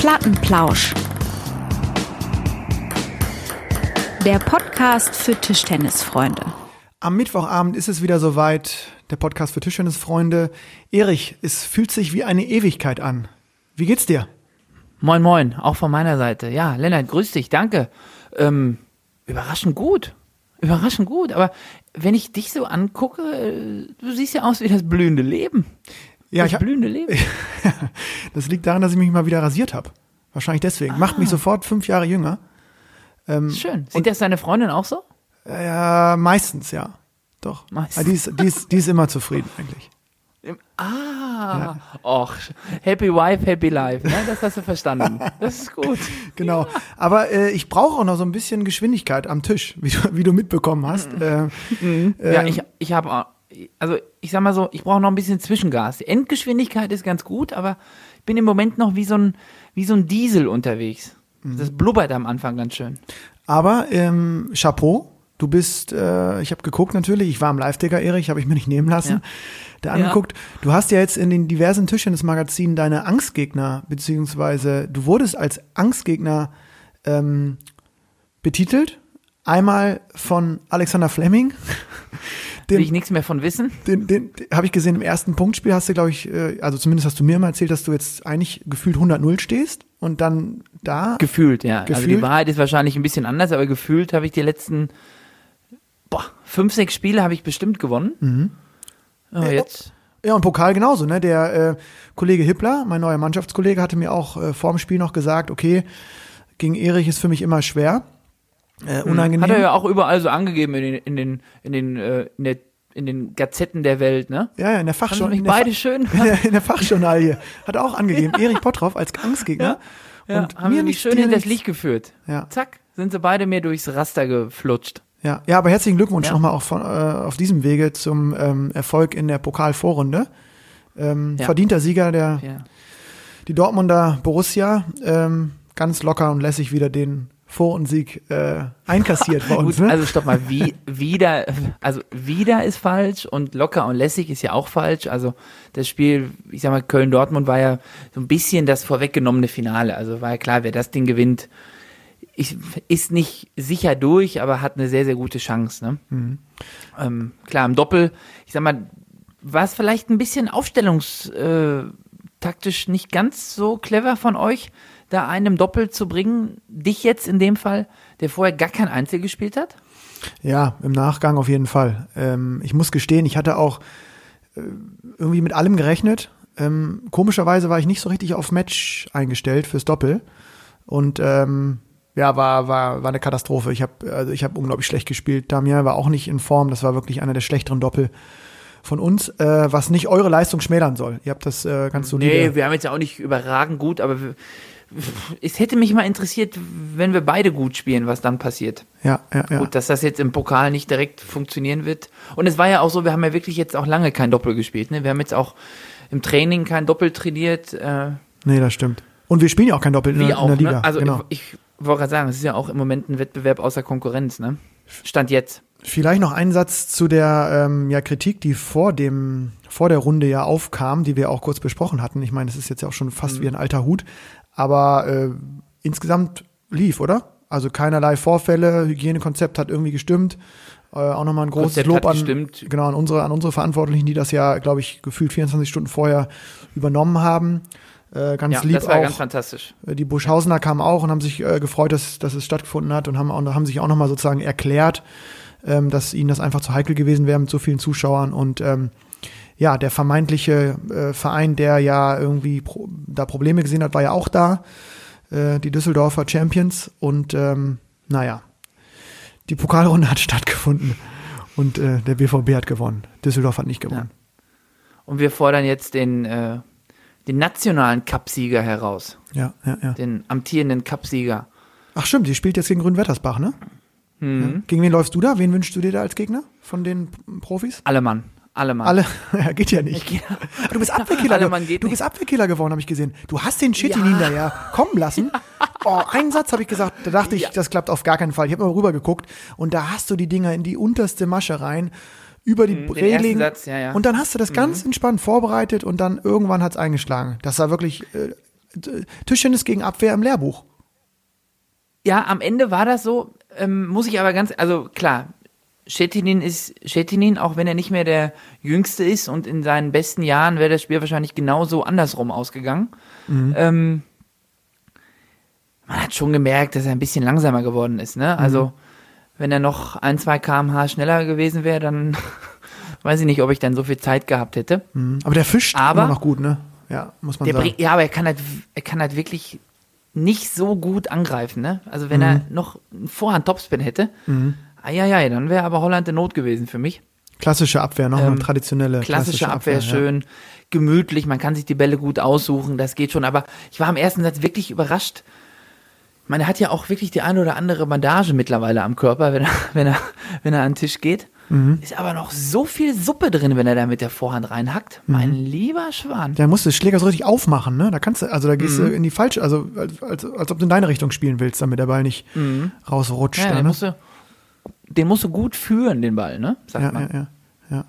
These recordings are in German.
Plattenplausch. Der Podcast für Tischtennisfreunde. Am Mittwochabend ist es wieder soweit, der Podcast für Tischtennisfreunde. Erich, es fühlt sich wie eine Ewigkeit an. Wie geht's dir? Moin, moin, auch von meiner Seite. Ja, Lennart, grüß dich, danke. Ähm, überraschend gut. Überraschend gut. Aber wenn ich dich so angucke, äh, du siehst ja aus wie das blühende Leben. Ja, das ich blühende Leben. das liegt daran, dass ich mich mal wieder rasiert habe. Wahrscheinlich deswegen. Macht mich sofort fünf Jahre jünger. Ähm, Schön. Sieht das deine Freundin auch so? Ja, meistens, ja. Doch. Meistens. Ja, die, ist, die, ist, die ist immer zufrieden eigentlich. Im- Ah, och, happy wife, happy life. Ne? Das hast du verstanden. Das ist gut. Genau. Aber äh, ich brauche auch noch so ein bisschen Geschwindigkeit am Tisch, wie du, wie du mitbekommen hast. Äh, Ja, ähm, ich, ich habe, also ich sag mal so, ich brauche noch ein bisschen Zwischengas. Die Endgeschwindigkeit ist ganz gut, aber ich bin im Moment noch wie so ein, wie so ein Diesel unterwegs. Mhm. Das blubbert am Anfang ganz schön. Aber ähm, Chapeau, du bist, äh, ich habe geguckt natürlich, ich war am Live-Ticker, Erich, habe ich mir nicht nehmen lassen. Ja. Da angeguckt. Du hast ja jetzt in den diversen Tischtennis-Magazinen deine Angstgegner, beziehungsweise du wurdest als Angstgegner ähm, betitelt. Einmal von Alexander Fleming. Will Den- ich nichts mehr von wissen? Den, den, den habe ich gesehen im ersten Punktspiel hast du, glaube ich, äh, also zumindest hast du mir mal erzählt, dass du jetzt eigentlich gefühlt 100-0 stehst und dann da Gefühlt, ja. Also Gefühlt? die Wahrheit ist wahrscheinlich ein bisschen anders, aber gefühlt habe ich die letzten boah, fünf, sechs Spiele habe ich bestimmt gewonnen. Mhm. Aber jetzt. Ja, und Pokal genauso, ne? Der äh, Kollege Hippler, mein neuer Mannschaftskollege, hatte mir auch äh, vor dem Spiel noch gesagt, okay, gegen Erich ist für mich immer schwer. Äh, unangenehm. Hat er ja auch überall so angegeben in den, in den, in den, äh, in der, in den Gazetten der Welt, ne? ja, ja, in der Fachjournal. In, der beide Fa- schön. in, der, in der Fachjournalie hat er auch angegeben, Erich Pottroff als Angstgegner. Ja, und haben mir nichts, schön hinters nichts. Licht geführt. Ja. Zack, sind sie beide mir durchs Raster geflutscht. Ja, ja, aber herzlichen Glückwunsch Ja. nochmal auch von, äh, auf diesem Wege zum ähm, Erfolg in der Pokalvorrunde. Ähm, Ja. Verdienter Sieger der Ja. die Dortmunder Borussia ähm, ganz locker und lässig wieder den Vorrundensieg äh, einkassiert bei uns. Gut, Ne? also stopp mal, wie, wieder, also wieder ist falsch und locker und lässig ist ja auch falsch. Also das Spiel, ich sag mal, Köln-Dortmund war ja so ein bisschen das vorweggenommene Finale. Also war ja klar, wer das Ding gewinnt, ich, ist nicht sicher durch, aber hat eine sehr, sehr gute Chance. Ne? Mhm. Ähm, klar, im Doppel, ich sag mal, war es vielleicht ein bisschen aufstellungstaktisch äh, nicht ganz so clever von euch, da einen im Doppel zu bringen, dich jetzt in dem Fall, der vorher gar kein Einzel gespielt hat? Ja, im Nachgang auf jeden Fall. Ähm, ich muss gestehen, ich hatte auch äh, irgendwie mit allem gerechnet. Ähm, komischerweise war ich nicht so richtig auf Match eingestellt fürs Doppel. Und ähm, ja, war, war, war eine Katastrophe. Ich habe also ich hab unglaublich schlecht gespielt. Damir war auch nicht in Form. Das war wirklich einer der schlechteren Doppel von uns, äh, was nicht eure Leistung schmälern soll. Ihr habt das äh, ganz solide. Nee, wir haben jetzt ja auch nicht überragend gut, aber wir, es hätte mich mal interessiert, wenn wir beide gut spielen, was dann passiert. ja, ja, ja. Gut, dass das jetzt im Pokal nicht direkt funktionieren wird. Und es war ja auch so, wir haben ja wirklich jetzt auch lange kein Doppel gespielt. Ne? Wir haben jetzt auch im Training kein Doppel trainiert. Äh, Nee, das stimmt. Und wir spielen ja auch kein Doppel in, der- in auch. der Liga. Ne? Also genau. ich, ich wollte gerade sagen, es ist ja auch im Moment ein Wettbewerb außer Konkurrenz. Ne? Stand jetzt. Vielleicht noch ein Satz zu der ähm, ja, Kritik, die vor dem vor der Runde ja aufkam, die wir auch kurz besprochen hatten. Ich meine, das ist jetzt ja auch schon fast Mhm. wie ein alter Hut, aber äh, insgesamt lief, oder? Also keinerlei Vorfälle, Hygienekonzept hat irgendwie gestimmt. Äh, auch nochmal ein großes Konzept Lob an, gestimmt. genau, an unsere, an unsere Verantwortlichen, die das ja, glaube ich, gefühlt 24 Stunden vorher übernommen haben. Äh, ganz Ja, lieb das war auch. ganz fantastisch. Äh, Die Buschhausener kamen auch und haben sich äh, gefreut, dass, dass es stattgefunden hat und haben, auch, haben sich auch nochmal sozusagen erklärt, ähm, dass ihnen das einfach zu heikel gewesen wäre mit so vielen Zuschauern. Und ähm, ja, der vermeintliche äh, Verein, der ja irgendwie pro, da Probleme gesehen hat, war ja auch da. Äh, die Düsseldorfer Champions. Und ähm, naja, die Pokalrunde hat stattgefunden und äh, der BVB hat gewonnen. Düsseldorf hat nicht gewonnen. Und wir fordern jetzt den, äh, den nationalen Cupsieger heraus. Ja, ja, ja. Den amtierenden Cupsieger. Ach stimmt, die spielt jetzt gegen Grünwettersbach, ne? Mhm. Ja. Gegen wen läufst du da? Wen wünschst du dir da als Gegner von den Profis? Alle Mann. Alle Mann. Alle, ja, geht ja nicht. Ich- Du bist Abwehrkiller, Alle ge- Mann geht du nicht. bist Abwehrkiller geworden, habe ich gesehen. Du hast den Shit Ja. hinterher kommen lassen. Oh, einen Satz habe ich gesagt, da dachte ich, Ja. das klappt auf gar keinen Fall. Ich habe mal rüber geguckt und da hast du die Dinger in die unterste Masche rein, über die Mhm, Reling. Satz, ja, ja. Und dann hast du das ganz entspannt vorbereitet und dann irgendwann hat's eingeschlagen. Das war wirklich äh, Tischtennis gegen Abwehr im Lehrbuch. Ja, am Ende war das so, ähm, muss ich aber ganz, also klar, Schettinin ist Schettinin, auch wenn er nicht mehr der Jüngste ist und in seinen besten Jahren wäre das Spiel wahrscheinlich genauso andersrum ausgegangen. Ähm, man hat schon gemerkt, dass er ein bisschen langsamer geworden ist, ne? Also, wenn er noch ein, zwei kmh schneller gewesen wäre, dann weiß ich nicht, ob ich dann so viel Zeit gehabt hätte. Mhm. Aber der fischt Aber- immer noch gut, ne? Ja, muss man sagen. bringt, ja, aber er kann halt, er kann halt wirklich nicht so gut angreifen, ne? Also wenn er noch einen Vorhand Topspin hätte, ja, dann wäre aber Holland in Not gewesen für mich. Klassische Abwehr, noch Ähm, eine traditionelle Klassische, Abwehr, ja. schön, gemütlich, man kann sich die Bälle gut aussuchen, das geht schon. Aber ich war am ersten Satz wirklich überrascht. Ich meine, er hat ja auch wirklich die eine oder andere Bandage mittlerweile am Körper, wenn er, wenn er, wenn er an den Tisch geht. Mhm. Ist aber noch so viel Suppe drin, wenn er da mit der Vorhand reinhackt. Mhm. Mein lieber Schwan. Der muss das Schläger so richtig aufmachen, ne? Da kannst du, also da gehst Mhm. du in die falsche, also als, als, als ob du in deine Richtung spielen willst, damit der Ball nicht rausrutscht. Mhm. Ja, da, den, ne? musst du, den musst du gut führen, den Ball, ne? Sagt ja, man. ja, ja, ja.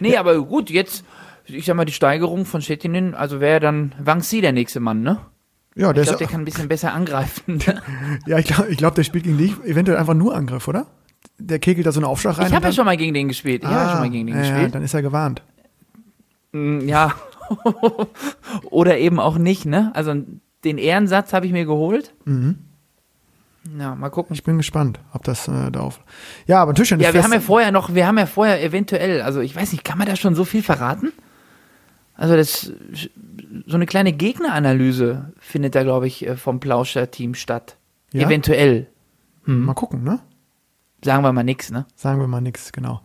Nee, aber gut, jetzt, ich sag mal, die Steigerung von Schettinin, also wäre dann Wang Si der nächste Mann, ne? Ja, der Ich glaube, ist, der kann ein bisschen besser angreifen. ne? ja, ich glaube, ich glaub, der spielt gegen dich eventuell einfach nur Angriff, oder? Der kegelt da so einen Aufschlag rein. Ich habe ja schon mal gegen den gespielt. Ich habe ja schon mal gegen den Ah, ja, Ja, gespielt. dann ist er gewarnt. Mm, Ja. Oder eben auch nicht, ne? Also den Ehrensatz habe ich mir geholt. Mhm. Ja, mal gucken. Ich bin gespannt, ob das äh, darauf. Ja, aber Tischtennis. Ja, wir fest- haben ja vorher noch, wir haben ja vorher eventuell, also ich weiß nicht, kann man da schon so viel verraten? Also das, so eine kleine Gegneranalyse findet da, glaube ich, äh, vom Plauscher-Team statt. Ja? Eventuell. Mal gucken, ne? Sagen wir mal nix, ne? Sagen wir mal nichts, genau.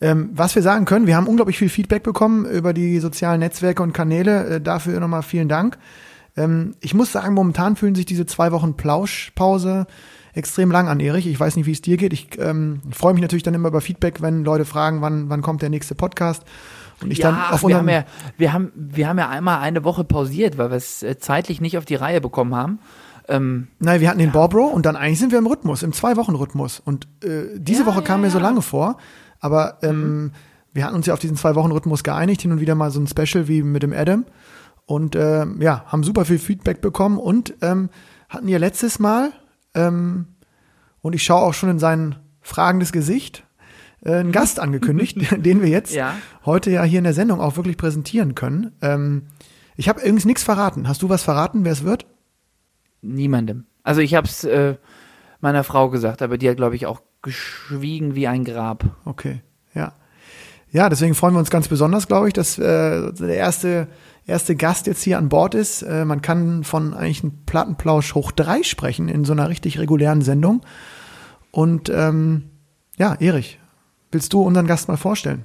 Ähm, was wir sagen können, wir haben unglaublich viel Feedback bekommen über die sozialen Netzwerke und Kanäle. Äh, dafür nochmal vielen Dank. Ähm, ich muss sagen, momentan fühlen sich diese zwei Wochen Plauschpause extrem lang an, Erich. Ich weiß nicht, wie es dir geht. Ich ähm, freue mich natürlich dann immer über Feedback, wenn Leute fragen, wann, wann kommt der nächste Podcast. Und ich dann auf wir haben ja, wir haben, wir haben ja einmal eine Woche pausiert, weil wir es äh, zeitlich nicht auf die Reihe bekommen haben. Ähm, Nein, wir hatten den Borbro und dann eigentlich sind wir im Rhythmus, im Zwei-Wochen-Rhythmus. Und äh, diese Ja, Woche kam ja, mir so ja. Mhm. lange vor, aber ähm, wir hatten uns ja auf diesen Zwei-Wochen-Rhythmus geeinigt, hin und wieder mal so ein Special wie mit dem Adam. Und äh, ja, haben super viel Feedback bekommen und ähm, hatten ja letztes Mal, ähm, und ich schaue auch schon in sein fragendes Gesicht, äh, einen Gast angekündigt, den wir jetzt Ja. heute ja hier in der Sendung auch wirklich präsentieren können. Ähm, ich habe übrigens nichts verraten. Hast du was verraten, wer es wird? niemandem. Also ich habe es äh, meiner Frau gesagt, aber die hat, glaube ich, auch geschwiegen wie ein Grab. Okay, ja. Ja, deswegen freuen wir uns ganz besonders, glaube ich, dass äh, der erste, erste Gast jetzt hier an Bord ist. Äh, man kann von eigentlich einem Plattenplausch hoch drei sprechen in so einer richtig regulären Sendung. Und ähm, ja, Erich, willst du unseren Gast mal vorstellen?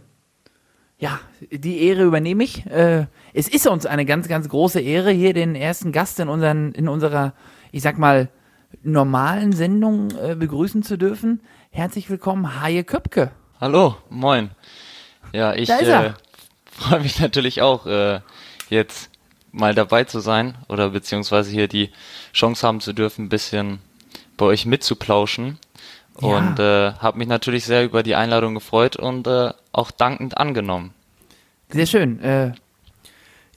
Ja, die Ehre übernehme ich. Äh, es ist uns eine ganz, ganz große Ehre, hier den ersten Gast in, unseren, in unserer, ich sag mal, normalen Sendung äh, begrüßen zu dürfen. Herzlich willkommen, Haie Köpke. Hallo, moin. Ja, ich äh, freue mich natürlich auch, äh, jetzt mal dabei zu sein oder beziehungsweise hier die Chance haben zu dürfen, ein bisschen bei euch mitzuplauschen. Ja. Und äh, habe mich natürlich sehr über die Einladung gefreut und äh, auch dankend angenommen. Sehr schön. Äh,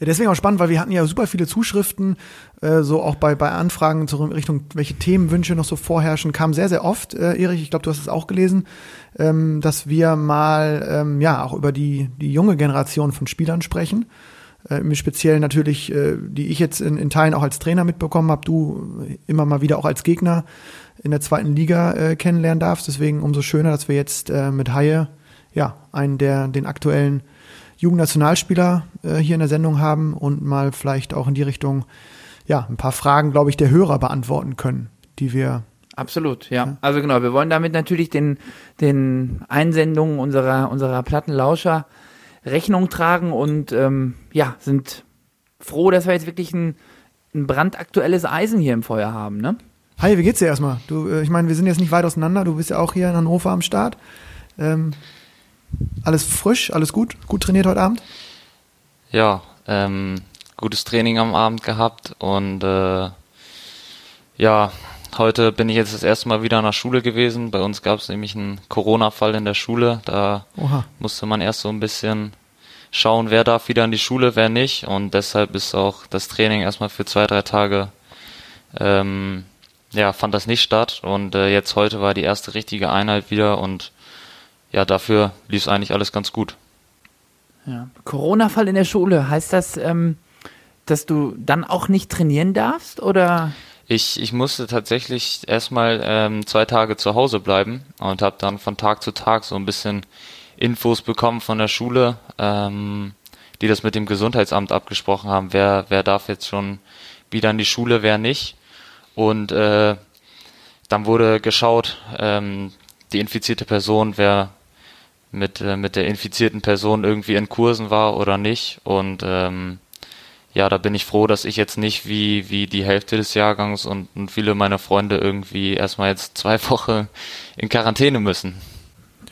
Ja, deswegen auch spannend, weil wir hatten ja super viele Zuschriften, äh, so auch bei, bei Anfragen zur Richtung, welche Themenwünsche noch so vorherrschen, kam sehr, sehr oft, äh, Erich, ich glaube, du hast es auch gelesen, ähm, dass wir mal ähm, ja auch über die, die junge Generation von Spielern sprechen. Äh, Im Speziellen natürlich, äh, die ich jetzt in, in Teilen auch als Trainer mitbekommen habe, du immer mal wieder auch als Gegner in der zweiten Liga äh, kennenlernen darfst. Deswegen umso schöner, dass wir jetzt äh, mit Haie ja einen der den aktuellen Jugendnationalspieler äh, hier in der Sendung haben und mal vielleicht auch in die Richtung ja ein paar Fragen, glaube ich, der Hörer beantworten können, die wir absolut, ja. Also genau, wir wollen damit natürlich den, den Einsendungen unserer, unserer Plattenlauscher Rechnung tragen und ähm, ja, sind froh, dass wir jetzt wirklich ein, ein brandaktuelles Eisen hier im Feuer haben, ne? Hi, wie geht's dir erstmal? Du, äh, ich meine, wir sind jetzt nicht weit auseinander. Du bist ja auch hier in Hannover am Start. Ähm, alles frisch, alles gut, gut trainiert heute Abend. Ja, ähm, gutes Training am Abend gehabt und äh, ja, heute bin ich jetzt das erste Mal wieder an der Schule gewesen. Bei uns gab es nämlich einen Corona-Fall in der Schule. Da Oha. musste man erst so ein bisschen schauen, wer darf wieder in die Schule, wer nicht. Und deshalb ist auch das Training erstmal für zwei, drei Tage, ähm, ja, fand das nicht statt. Und äh, jetzt heute war die erste richtige Einheit wieder und ja, dafür lief es eigentlich alles ganz gut. Ja. Corona-Fall in der Schule, heißt das, ähm, dass du dann auch nicht trainieren darfst oder? Ich, ich musste tatsächlich erstmal ähm, zwei Tage zu Hause bleiben und habe dann von Tag zu Tag so ein bisschen Infos bekommen von der Schule, ähm, die das mit dem Gesundheitsamt abgesprochen haben, wer, wer darf jetzt schon wieder in die Schule, wer nicht. Und äh, dann wurde geschaut, ähm, die infizierte Person, wer mit, äh, mit der infizierten Person irgendwie in Kursen war oder nicht. Und ähm, ja, da bin ich froh, dass ich jetzt nicht wie, wie die Hälfte des Jahrgangs und, und viele meiner Freunde irgendwie erstmal jetzt zwei Wochen in Quarantäne müssen.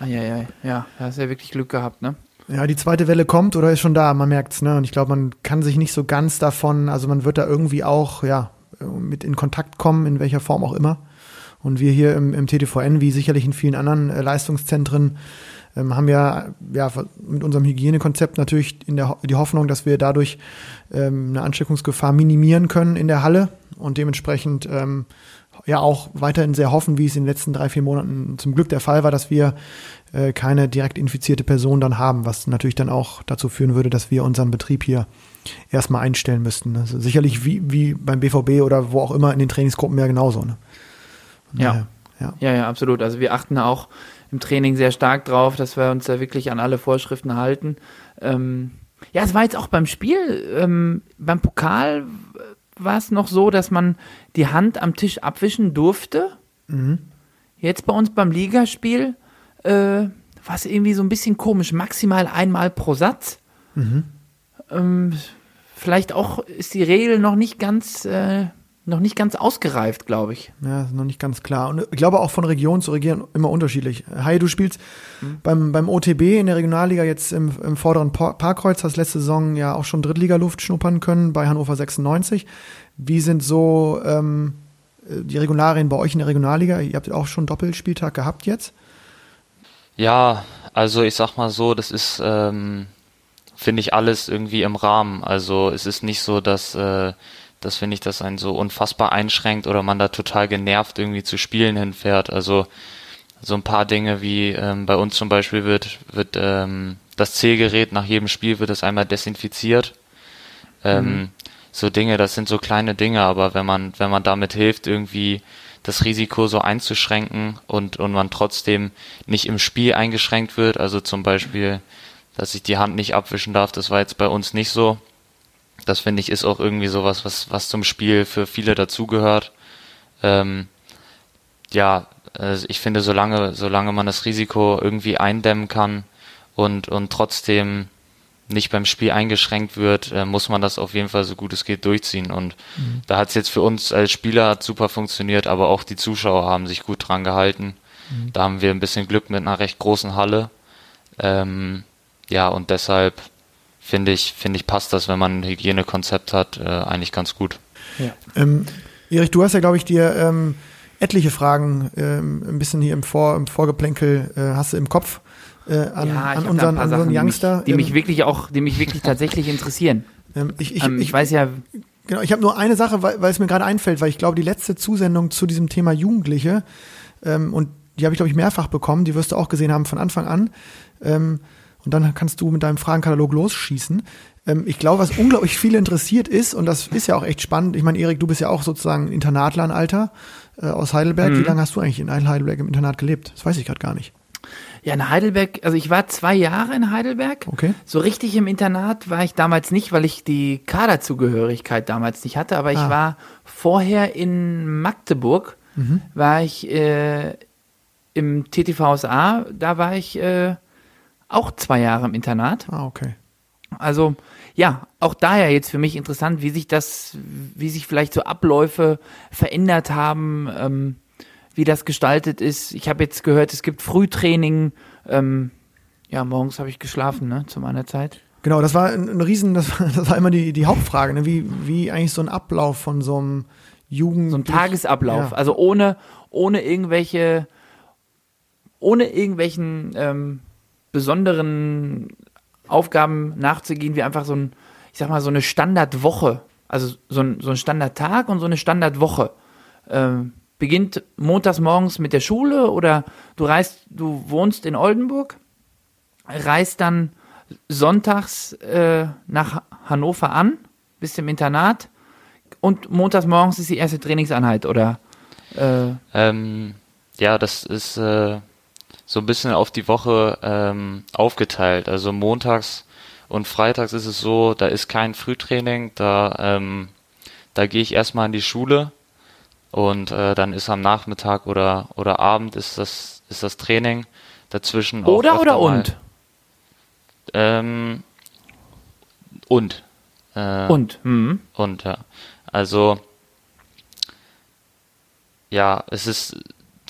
Ah, ja, ja, ja, da hast ja wirklich Glück gehabt, ne? Ja, die zweite Welle kommt oder ist schon da, man merkt's, ne? Und ich glaube, man kann sich nicht so ganz davon, also man wird da irgendwie auch, ja, mit in Kontakt kommen, in welcher Form auch immer. Und wir hier im, im TTVN, wie sicherlich in vielen anderen äh, Leistungszentren, ähm, haben ja, ja mit unserem Hygienekonzept natürlich in der, die Hoffnung, dass wir dadurch ähm, eine Ansteckungsgefahr minimieren können in der Halle und dementsprechend ähm, ja auch weiterhin sehr hoffen, wie es in den letzten drei, vier Monaten zum Glück der Fall war, dass wir äh, keine direkt infizierte Person dann haben, was natürlich dann auch dazu führen würde, dass wir unseren Betrieb hier erstmal einstellen müssten. Also sicherlich wie, wie beim BVB oder wo auch immer in den Trainingsgruppen ja genauso. Ne? Ja. ja. Ja, ja, absolut. Also wir achten auch im Training sehr stark drauf, dass wir uns da wirklich an alle Vorschriften halten. Ähm, ja, es war jetzt auch beim Spiel, ähm, beim Pokal war es noch so, dass man die Hand am Tisch abwischen durfte. Mhm. Jetzt bei uns beim Ligaspiel äh, war es irgendwie so ein bisschen komisch, maximal einmal pro Satz. Mhm. Ähm, vielleicht auch ist die Regel noch nicht ganz äh, noch nicht ganz ausgereift, glaube ich. Ja, ist noch nicht ganz klar. Und ich glaube auch von Region zu Region immer unterschiedlich. Hi, du spielst mhm. beim, beim OTB in der Regionalliga jetzt im, im vorderen Parkkreuz, hast letzte Saison ja auch schon Drittligaluft schnuppern können bei Hannover 96. Wie sind so ähm, die Regularien bei euch in der Regionalliga? Ihr habt auch schon Doppelspieltag gehabt jetzt? Ja, also ich sag mal so, das ist, ähm, finde ich, alles irgendwie im Rahmen. Also es ist nicht so, dass äh, das finde ich, dass einen so unfassbar einschränkt oder man da total genervt irgendwie zu Spielen hinfährt. Also so ein paar Dinge wie ähm, bei uns zum Beispiel wird, wird ähm, das Zählgerät nach jedem Spiel wird es einmal desinfiziert. Ähm, mhm. So Dinge, das sind so kleine Dinge, aber wenn man, wenn man damit hilft, irgendwie das Risiko so einzuschränken und, und man trotzdem nicht im Spiel eingeschränkt wird, also zum Beispiel, dass ich die Hand nicht abwischen darf, das war jetzt bei uns nicht so das finde ich ist auch irgendwie sowas, was, was zum Spiel für viele dazugehört. Ähm, ja, also ich finde, solange, solange man das Risiko irgendwie eindämmen kann und, und trotzdem nicht beim Spiel eingeschränkt wird, äh, muss man das auf jeden Fall so gut es geht durchziehen. Und mhm. da hat es jetzt für uns als Spieler super funktioniert, aber auch die Zuschauer haben sich gut dran gehalten. Mhm. Da haben wir ein bisschen Glück mit einer recht großen Halle. Ähm, ja, und deshalb finde ich, finde ich, passt das, wenn man ein Hygienekonzept hat, äh, eigentlich ganz gut. Ja. Ähm, Erich, du hast ja, glaube ich, dir ähm, etliche Fragen ähm, ein bisschen hier im, Vor, im Vorgeplänkel äh, hast du im Kopf äh, an, ja, an unseren, an unseren Youngster. Die mich, die mich wirklich auch, die mich wirklich tatsächlich interessieren. Ähm, ich, ich, ähm, ich, ich weiß ja. Genau, ich habe nur eine Sache, weil, weil es mir gerade einfällt, weil ich glaube, die letzte Zusendung zu diesem Thema Jugendliche, ähm, und die habe ich, glaube ich, mehrfach bekommen, die wirst du auch gesehen haben von Anfang an. Ähm, und dann kannst du mit deinem Fragenkatalog losschießen. Ähm, ich glaube, was unglaublich viele interessiert ist, und das ist ja auch echt spannend, ich meine, Erik, du bist ja auch sozusagen Internatler in Alter äh, aus Heidelberg. Mhm. Wie lange hast du eigentlich in Heidelberg im Internat gelebt? Das weiß ich gerade gar nicht. Ja, in Heidelberg, also ich war zwei Jahre in Heidelberg. Okay. So richtig im Internat war ich damals nicht, weil ich die Kaderzugehörigkeit damals nicht hatte, aber ah. ich war vorher in Magdeburg, mhm. war ich äh, im TTVSA, da war ich äh, auch zwei Jahre im Internat. Ah, okay. Also ja, auch daher jetzt für mich interessant, wie sich das, wie sich vielleicht so Abläufe verändert haben, ähm, wie das gestaltet ist. Ich habe jetzt gehört, es gibt Frühtraining. Ähm, ja, morgens habe ich geschlafen, ne, zu meiner Zeit. Genau, das war ein, ein Riesen, das war, das war immer die, die Hauptfrage, ne? wie, wie eigentlich so ein Ablauf von so einem Jugend. So ein Tagesablauf, ja. also ohne, ohne irgendwelche, ohne irgendwelchen ähm, besonderen Aufgaben nachzugehen, wie einfach so ein, ich sag mal, so eine Standardwoche. Also so ein, so ein Standardtag und so eine Standardwoche. Ähm, beginnt montags morgens mit der Schule oder du reist, du wohnst in Oldenburg, reist dann sonntags äh, nach Hannover an, bist im Internat und montags morgens ist die erste Trainingseinheit oder äh ähm, ja, das ist äh, so ein bisschen auf die Woche ähm, aufgeteilt. Also montags und freitags ist es so, da ist kein Frühtraining, da, ähm, da gehe ich erstmal in die Schule und äh, dann ist am Nachmittag oder, oder Abend ist das, ist das Training. Dazwischen Oder oder mal, und? Ähm, und. Äh, und. Mhm. Und, ja. Also, ja, es ist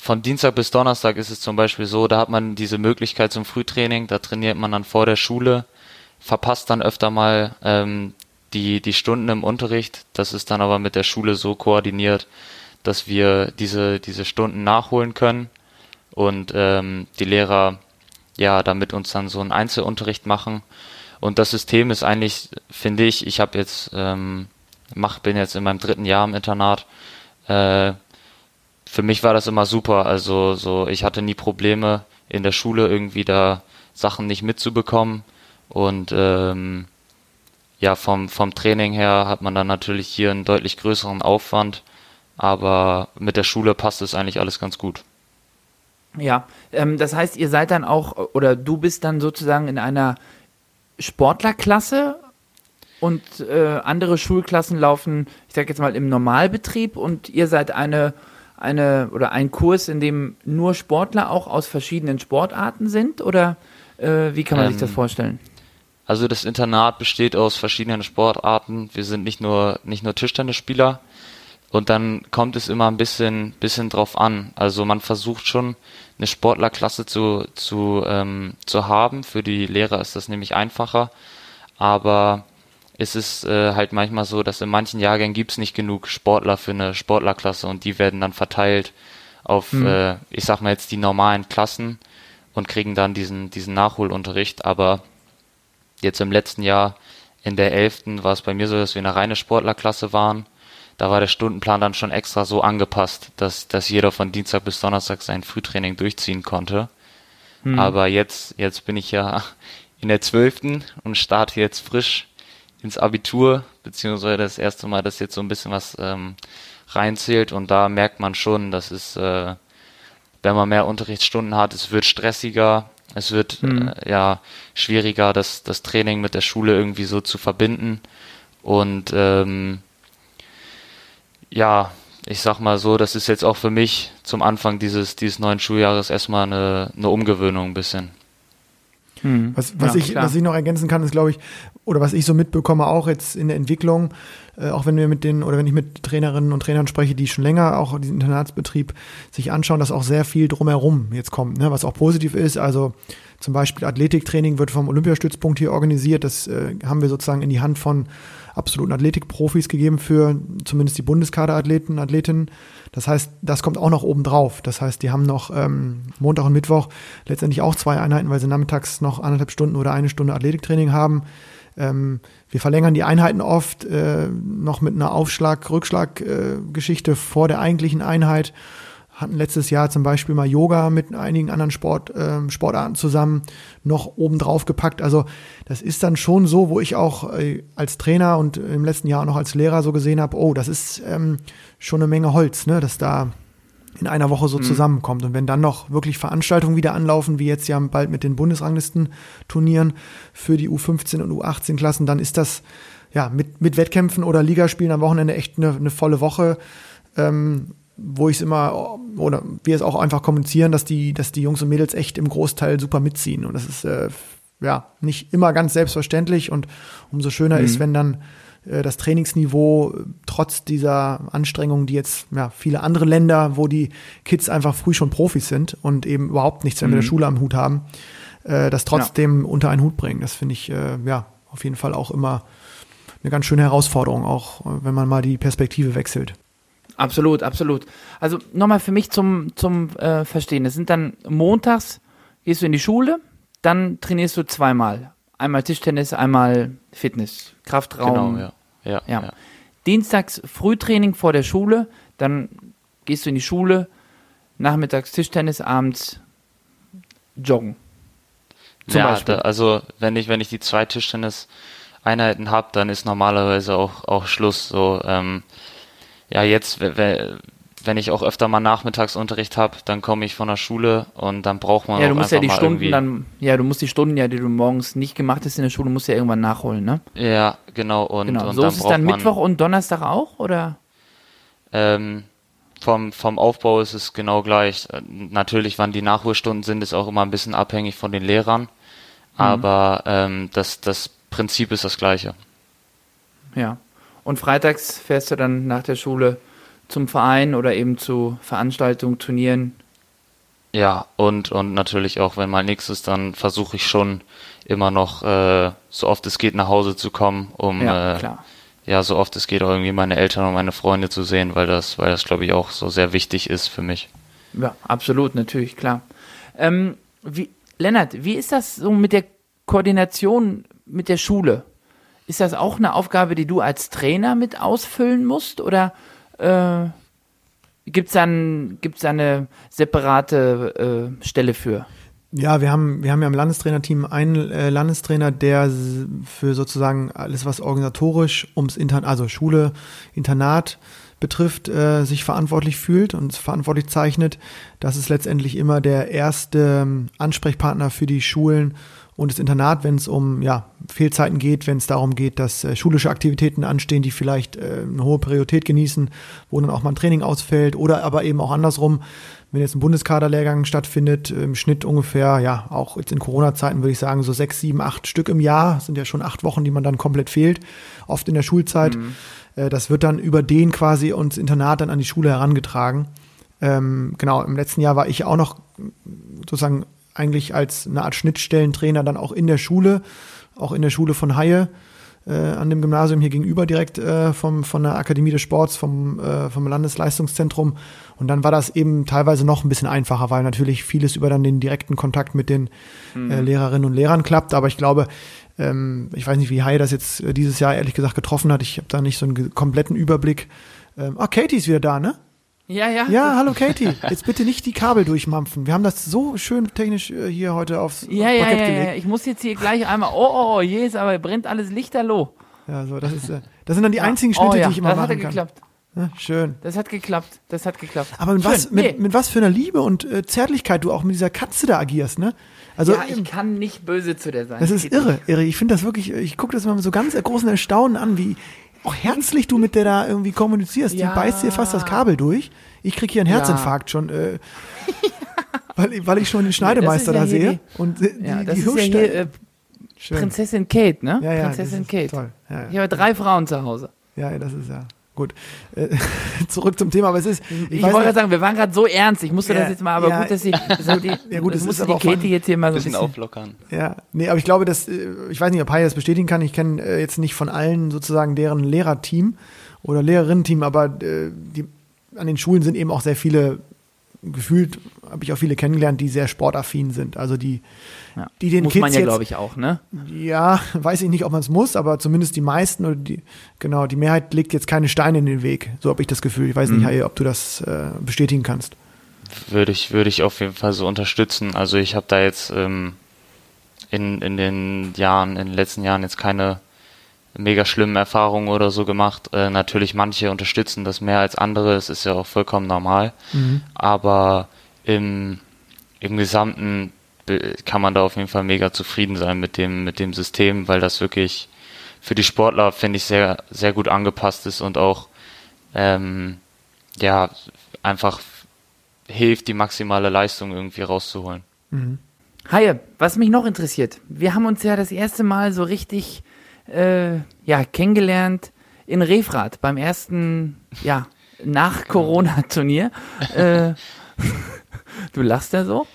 von Dienstag bis Donnerstag ist es zum Beispiel so, da hat man diese Möglichkeit zum Frühtraining, da trainiert man dann vor der Schule, verpasst dann öfter mal ähm, die, die Stunden im Unterricht. Das ist dann aber mit der Schule so koordiniert, dass wir diese, diese Stunden nachholen können und ähm, die Lehrer ja damit uns dann so einen Einzelunterricht machen. Und das System ist eigentlich, finde ich, ich habe jetzt, ähm, mach, bin jetzt in meinem dritten Jahr im Internat. Äh, für mich war das immer super. Also so, ich hatte nie Probleme in der Schule irgendwie da Sachen nicht mitzubekommen. Und ähm, ja, vom, vom Training her hat man dann natürlich hier einen deutlich größeren Aufwand aber mit der Schule passt es eigentlich alles ganz gut. Ja, ähm, das heißt, ihr seid dann auch, oder du bist dann sozusagen in einer Sportlerklasse und äh, andere Schulklassen laufen, ich sag jetzt mal, im Normalbetrieb und ihr seid eine, eine oder ein Kurs, in dem nur Sportler auch aus verschiedenen Sportarten sind oder äh, wie kann man ähm, sich das vorstellen? Also das Internat besteht aus verschiedenen Sportarten. Wir sind nicht nur nicht nur Tischtennisspieler, und dann kommt es immer ein bisschen, bisschen drauf an. Also man versucht schon eine Sportlerklasse zu, zu, ähm, zu haben. Für die Lehrer ist das nämlich einfacher. Aber es ist äh, halt manchmal so, dass in manchen Jahrgängen gibt's nicht genug Sportler für eine Sportlerklasse und die werden dann verteilt auf, mhm. äh, ich sag mal jetzt die normalen Klassen und kriegen dann diesen, diesen Nachholunterricht. Aber jetzt im letzten Jahr in der elften war es bei mir so, dass wir eine reine Sportlerklasse waren da war der Stundenplan dann schon extra so angepasst, dass, dass jeder von Dienstag bis Donnerstag sein Frühtraining durchziehen konnte. Hm. Aber jetzt, jetzt bin ich ja in der zwölften und starte jetzt frisch ins Abitur, beziehungsweise das erste Mal, dass jetzt so ein bisschen was ähm, reinzählt und da merkt man schon, dass es, äh, wenn man mehr Unterrichtsstunden hat, es wird stressiger, es wird hm. äh, ja schwieriger, das, das Training mit der Schule irgendwie so zu verbinden und ähm, ja, ich sag mal so, das ist jetzt auch für mich zum Anfang dieses, dieses neuen Schuljahres erstmal eine, eine Umgewöhnung ein bisschen. Hm. Was, was, ja, ich, was ich noch ergänzen kann, ist, glaube ich, oder was ich so mitbekomme, auch jetzt in der Entwicklung, äh, auch wenn wir mit den, oder wenn ich mit Trainerinnen und Trainern spreche, die schon länger auch diesen Internatsbetrieb sich anschauen, dass auch sehr viel drumherum jetzt kommt, ne, was auch positiv ist. Also zum Beispiel Athletiktraining wird vom Olympiastützpunkt hier organisiert. Das äh, haben wir sozusagen in die Hand von absoluten Athletikprofis gegeben für zumindest die Bundeskaderathleten, Athletinnen. Das heißt, das kommt auch noch oben drauf. Das heißt, die haben noch ähm, Montag und Mittwoch letztendlich auch zwei Einheiten, weil sie nachmittags noch anderthalb Stunden oder eine Stunde Athletiktraining haben. Ähm, wir verlängern die Einheiten oft äh, noch mit einer Aufschlag-Rückschlag-Geschichte äh, vor der eigentlichen Einheit hatten letztes Jahr zum Beispiel mal Yoga mit einigen anderen Sport, äh, Sportarten zusammen noch oben drauf gepackt. Also das ist dann schon so, wo ich auch äh, als Trainer und im letzten Jahr auch noch als Lehrer so gesehen habe, oh, das ist ähm, schon eine Menge Holz, ne, dass da in einer Woche so mhm. zusammenkommt. Und wenn dann noch wirklich Veranstaltungen wieder anlaufen, wie jetzt ja bald mit den Bundesranglistenturnieren für die U15 und U18-Klassen, dann ist das ja mit, mit Wettkämpfen oder Ligaspielen am Wochenende echt eine, eine volle Woche. Ähm, wo ich es immer, oder wir es auch einfach kommunizieren, dass die, dass die Jungs und Mädels echt im Großteil super mitziehen. Und das ist äh, ja nicht immer ganz selbstverständlich und umso schöner mhm. ist, wenn dann äh, das Trainingsniveau trotz dieser Anstrengungen, die jetzt ja, viele andere Länder, wo die Kids einfach früh schon Profis sind und eben überhaupt nichts mehr mhm. mit der mhm. Schule am Hut haben, äh, das trotzdem ja. unter einen Hut bringen. Das finde ich äh, ja auf jeden Fall auch immer eine ganz schöne Herausforderung, auch äh, wenn man mal die Perspektive wechselt. Absolut, absolut. Also nochmal für mich zum, zum äh, Verstehen. Es sind dann montags, gehst du in die Schule, dann trainierst du zweimal. einmal Tischtennis, einmal Fitness, Kraftraum. Genau, ja. Ja, Ja. ja. Dienstags Frühtraining vor der Schule, dann gehst du in die Schule, nachmittags Tischtennis, abends joggen. Zum ja, Beispiel. Da, also wenn ich, wenn ich die zwei Tischtennis-Einheiten habe, dann ist normalerweise auch, auch Schluss. So, ähm, ja, jetzt, we- we- wenn ich auch öfter mal Nachmittagsunterricht habe, dann komme ich von der Schule und dann braucht man Ja, du musst ja die Stunden dann, ja, du musst die Stunden ja, die du morgens nicht gemacht hast in der Schule, musst du ja irgendwann nachholen, ne? Ja, genau. Und, Genau. und so dann ist es dann Mittwoch und Donnerstag auch, oder? Ähm, vom, vom Aufbau ist es genau gleich. Äh, Natürlich, wann die Nachholstunden sind, ist auch immer ein bisschen abhängig von den Lehrern. Mhm. Aber ähm, das, das Prinzip ist das gleiche. Ja. Und freitags fährst du dann nach der Schule zum Verein oder eben zu Veranstaltungen, Turnieren. Ja, und, und natürlich auch, wenn mal nichts ist, dann versuche ich schon immer noch, äh, so oft es geht, nach Hause zu kommen, um Ja, äh, ja, so oft es geht, auch irgendwie meine Eltern und meine Freunde zu sehen, weil das, weil das, glaube ich, auch so sehr wichtig ist für mich. Ja, absolut, natürlich, klar. Ähm, wie, Lennart, wie ist das so mit der Koordination mit der Schule? Ist das auch eine Aufgabe, die du als Trainer mit ausfüllen musst? Oder äh, gibt es dann gibt's da eine separate äh, Stelle für? Ja, wir haben, wir haben ja im Landestrainerteam einen äh, Landestrainer, der für sozusagen alles, was organisatorisch ums Intern, also Schule, Internat betrifft, äh, sich verantwortlich fühlt und verantwortlich zeichnet. Das ist letztendlich immer der erste ähm, Ansprechpartner für die Schulen und das Internat, wenn es um ja, Fehlzeiten geht, wenn es darum geht, dass äh, schulische Aktivitäten anstehen, die vielleicht äh, eine hohe Priorität genießen, wo dann auch mal ein Training ausfällt oder aber eben auch andersrum, wenn jetzt ein Bundeskaderlehrgang stattfindet, im Schnitt ungefähr, ja, auch jetzt in Corona-Zeiten würde ich sagen, so sechs, sieben, acht Stück im Jahr, sind ja schon acht Wochen, die man dann komplett fehlt, oft in der Schulzeit. Äh, Das wird dann über den quasi uns Internat dann an die Schule herangetragen. Ähm, genau, im letzten Jahr war ich auch noch sozusagen eigentlich als eine Art Schnittstellentrainer dann auch in der Schule, auch in der Schule von Haie, äh, an dem Gymnasium hier gegenüber direkt äh, vom, von der Akademie des Sports, vom, äh, vom Landesleistungszentrum. Und dann war das eben teilweise noch ein bisschen einfacher, weil natürlich vieles über dann den direkten Kontakt mit den äh, Lehrerinnen und Lehrern klappt. Aber ich glaube, ähm, ich weiß nicht, wie Haie das jetzt äh, dieses Jahr ehrlich gesagt getroffen hat. Ich habe da nicht so einen kompletten Überblick. Ähm, ah, Katie ist wieder da, ne? Ja, ja. Ja, hallo Katie. Jetzt bitte nicht die Kabel durchmampfen. Wir haben das so schön technisch äh, hier heute aufs Ja, ja, Parkett ja, gelegt. ja. Ich muss jetzt hier gleich einmal. Oh, oh, oh, jedes, aber brennt alles lichterloh. Ja, so, das, ist, äh, das sind dann die einzigen Schnitte, oh, ja, die ich immer das hat machen kann. geklappt. Ja, schön. Das hat geklappt. Das hat geklappt. Aber mit Schön. was, mit, Nee. mit was für einer Liebe und äh, Zärtlichkeit du auch mit dieser Katze da agierst, ne? Also ja, ich kann nicht böse zu der sein. das ist irre, irre. Ich finde das wirklich, ich gucke das immer mit so ganz großen Erstaunen an, wie auch herzlich du mit der da irgendwie kommunizierst. Ja. Die beißt dir fast das Kabel durch. Ich krieg hier einen Ja. Herzinfarkt schon, äh, weil, ich- weil ich schon den Schneidemeister ja da sehe. die- und äh, Ja, die, das die ist ja hier äh, Schön. Prinzessin Kate, ne? Ja, ja, Prinzessin Kate. toll. Ja, ja. Ich habe drei Frauen zu Hause. Ja, ja, das ist ja gut. Äh, zurück zum Thema, aber es ist. Ich, weiß wollte gerade sagen, wir waren gerade so ernst. Ich musste Ja, das jetzt mal, aber ja. gut, dass sie, so die, Ja, gut, das es ist musste aber die Katie jetzt hier mal so ein Bisschen bisschen. auflockern. Ja, nee, aber ich glaube, dass, äh, ich weiß nicht, ob Hai das bestätigen kann. Ich kenne äh, jetzt nicht von allen sozusagen deren Lehrerteam oder Lehrerinnen-Team, aber äh, die, an den Schulen sind eben auch sehr viele, gefühlt habe ich auch viele kennengelernt, die sehr sportaffin sind. Also die, Ja. die den Muss Kids man ja, glaube ich, auch, ne? ja, weiß ich nicht, ob man es muss, aber zumindest die meisten oder die, genau, die Mehrheit legt jetzt keine Steine in den Weg. So habe ich das Gefühl. Ich weiß nicht, Mhm. Hai, ob du das äh, bestätigen kannst. würde ich, würde ich auf jeden Fall so unterstützen. Also ich habe da jetzt ähm, in, in den Jahren, in den letzten Jahren jetzt keine mega schlimmen Erfahrungen oder so gemacht. Äh, natürlich manche unterstützen das mehr als andere, es ist ja auch vollkommen normal. Aber im, im Gesamten be- kann man da auf jeden Fall mega zufrieden sein mit dem, mit dem System, weil das wirklich für die Sportler, finde ich, sehr, sehr gut angepasst ist und auch ähm, ja, einfach hilft, die maximale Leistung irgendwie rauszuholen. Haie, was mich noch interessiert, wir haben uns ja das erste Mal so richtig äh, ja, kennengelernt in Refrath beim ersten, ja, nach Corona-Turnier. äh, du lachst ja so.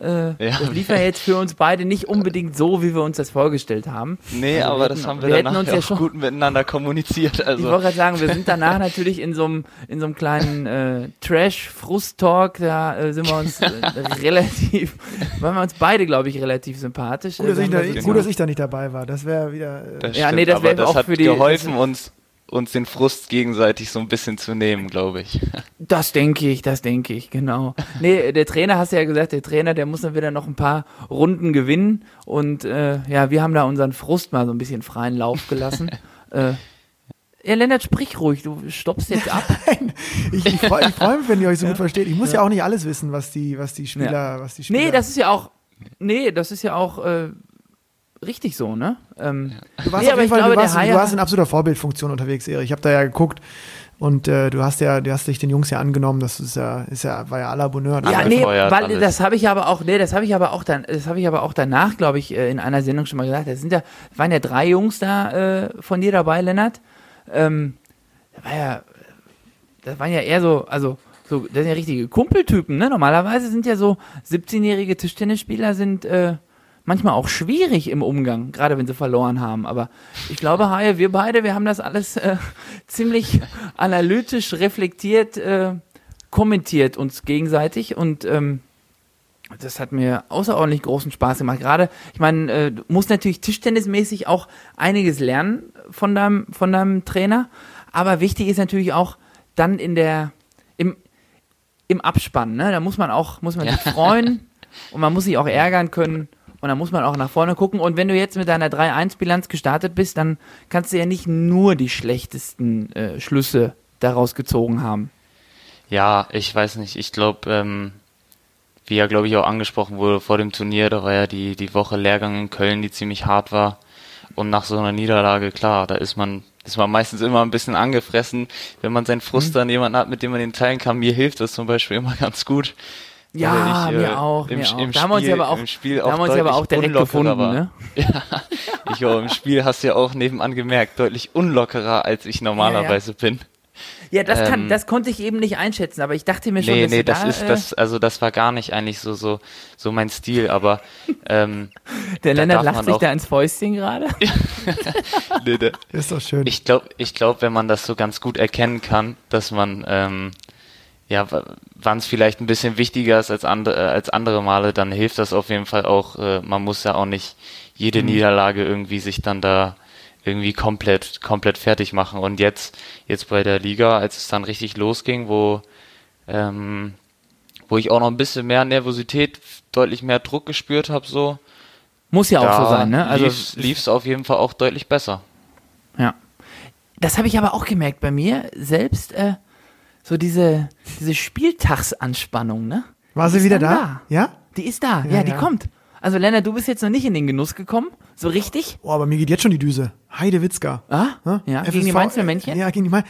Äh, Ja. Das lief ja jetzt für uns beide nicht unbedingt so, wie wir uns das vorgestellt haben. Nee, Also aber wir das hätten- haben wir wir hätten danach uns ja auch schon- gut miteinander kommuniziert. Ich Also wollte gerade sagen, wir sind danach natürlich in so einem in so einem kleinen äh, Trash-Frust-Talk, da äh, sind wir uns äh, relativ, waren wir uns beide, glaube ich, relativ sympathisch. Gut, dass, Äh, ich da, gut, dass ich da nicht dabei war. Das wäre wieder. Äh, das Ja, stimmt, nee, das wäre das auch hat für die- geholfen, uns, uns den Frust gegenseitig so ein bisschen zu nehmen, glaube ich. Das denke ich, das denke ich, genau. Nee, der Trainer, hast du ja gesagt, der Trainer, der muss dann wieder noch ein paar Runden gewinnen. Und äh, ja, wir haben da unseren Frust mal so ein bisschen freien Lauf gelassen. äh, ja, Lennart, sprich ruhig, du stoppst jetzt ab. ich ich freue ich freu mich, wenn ihr euch so gut versteht. Ich muss ja. auch nicht alles wissen, was die, was die Spieler, was die Spieler. Nee, das ist ja auch, nee, das ist ja auch äh, richtig so, ne? Ähm, Du warst Nee, auf aber jeden ich Fall, glaube, du warst, du warst in absoluter Vorbildfunktion unterwegs, Erik. Ich habe da ja geguckt und äh, du hast ja, du hast dich den Jungs ja angenommen. Das ist ja, ist ja, war ja à la Bonheur. Ja, nee, weil alles. das habe ich aber auch, nee, das habe ich aber auch dann, das habe ich aber auch danach, glaube ich, äh, in einer Sendung schon mal gesagt. Da sind ja, waren ja drei Jungs da äh, von dir dabei, Lennart. Ähm, da war ja, das waren ja eher so, also so, das sind ja richtige Kumpeltypen, ne? Normalerweise sind ja so 17-jährige Tischtennisspieler sind äh, manchmal auch schwierig im Umgang, gerade wenn sie verloren haben. Aber ich glaube, Haie, wir beide, wir haben das alles äh, ziemlich analytisch reflektiert äh, kommentiert uns gegenseitig und ähm, das hat mir außerordentlich großen Spaß gemacht. Gerade, ich meine, äh, du musst natürlich tischtennismäßig auch einiges lernen von deinem, von deinem Trainer. Aber wichtig ist natürlich auch dann in der, im, im Abspann, ne? Da muss man auch, muss man sich freuen und man muss sich auch ärgern können. Und dann muss man auch nach vorne gucken. Und wenn du jetzt mit deiner 3-1-Bilanz gestartet bist, dann kannst du ja nicht nur die schlechtesten äh, Schlüsse daraus gezogen haben. Ja, ich weiß nicht. Ich glaube, ähm, wie ja, glaube ich, auch angesprochen wurde vor dem Turnier, da war ja die, die Woche Lehrgang in Köln, die ziemlich hart war. Und nach so einer Niederlage, klar, da ist man, ist man meistens immer ein bisschen angefressen, wenn man seinen Frust dann jemanden hat, mit dem man den teilen kann. Mir hilft das zum Beispiel immer ganz gut. Ja, ich, äh, mir auch. im, mir auch. Im da haben wir uns Spiel- aber auch, im Spiel da haben wir uns aber auch deutlich direkt unlockerer gefunden, war. ne? Ich war im Spiel, hast du ja auch nebenan gemerkt, deutlich unlockerer, als ich normalerweise bin. Ja, das kann, Ähm, das konnte ich eben nicht einschätzen, aber ich dachte mir schon, Nee, dass nee, du das da, ist äh, das, also das war gar nicht eigentlich so, so, so mein Stil, aber ähm, Der Lennart lacht sich auch- da ins Fäustchen gerade. nee, der- Ist doch schön. ich glaube, ich glaube, wenn man das so ganz gut erkennen kann, dass man ähm, ja, wann es vielleicht ein bisschen wichtiger ist als andere, äh, als andere Male, dann hilft das auf jeden Fall auch. Äh, man muss ja auch nicht jede Niederlage irgendwie sich dann da irgendwie komplett, komplett fertig machen. Und jetzt, jetzt bei der Liga, als es dann richtig losging, wo, ähm, wo ich auch noch ein bisschen mehr Nervosität, deutlich mehr Druck gespürt habe, so, Muss ja auch so sein, ne? Also, lief es auf jeden Fall auch deutlich besser. ja. Das habe ich aber auch gemerkt bei mir selbst, äh, so diese, diese Spieltagsanspannung, ne? War Die sie wieder dann da? Ja? Die ist da, ja, Ja, die ja. kommt. Also Lennart, du bist jetzt noch nicht in den Genuss gekommen, so richtig? Oh, aber mir geht jetzt schon die Düse. Heide Witzka. Ah, Hä? ja, gegen die Mainzer Männchen? Ja, gegen die Mainzer.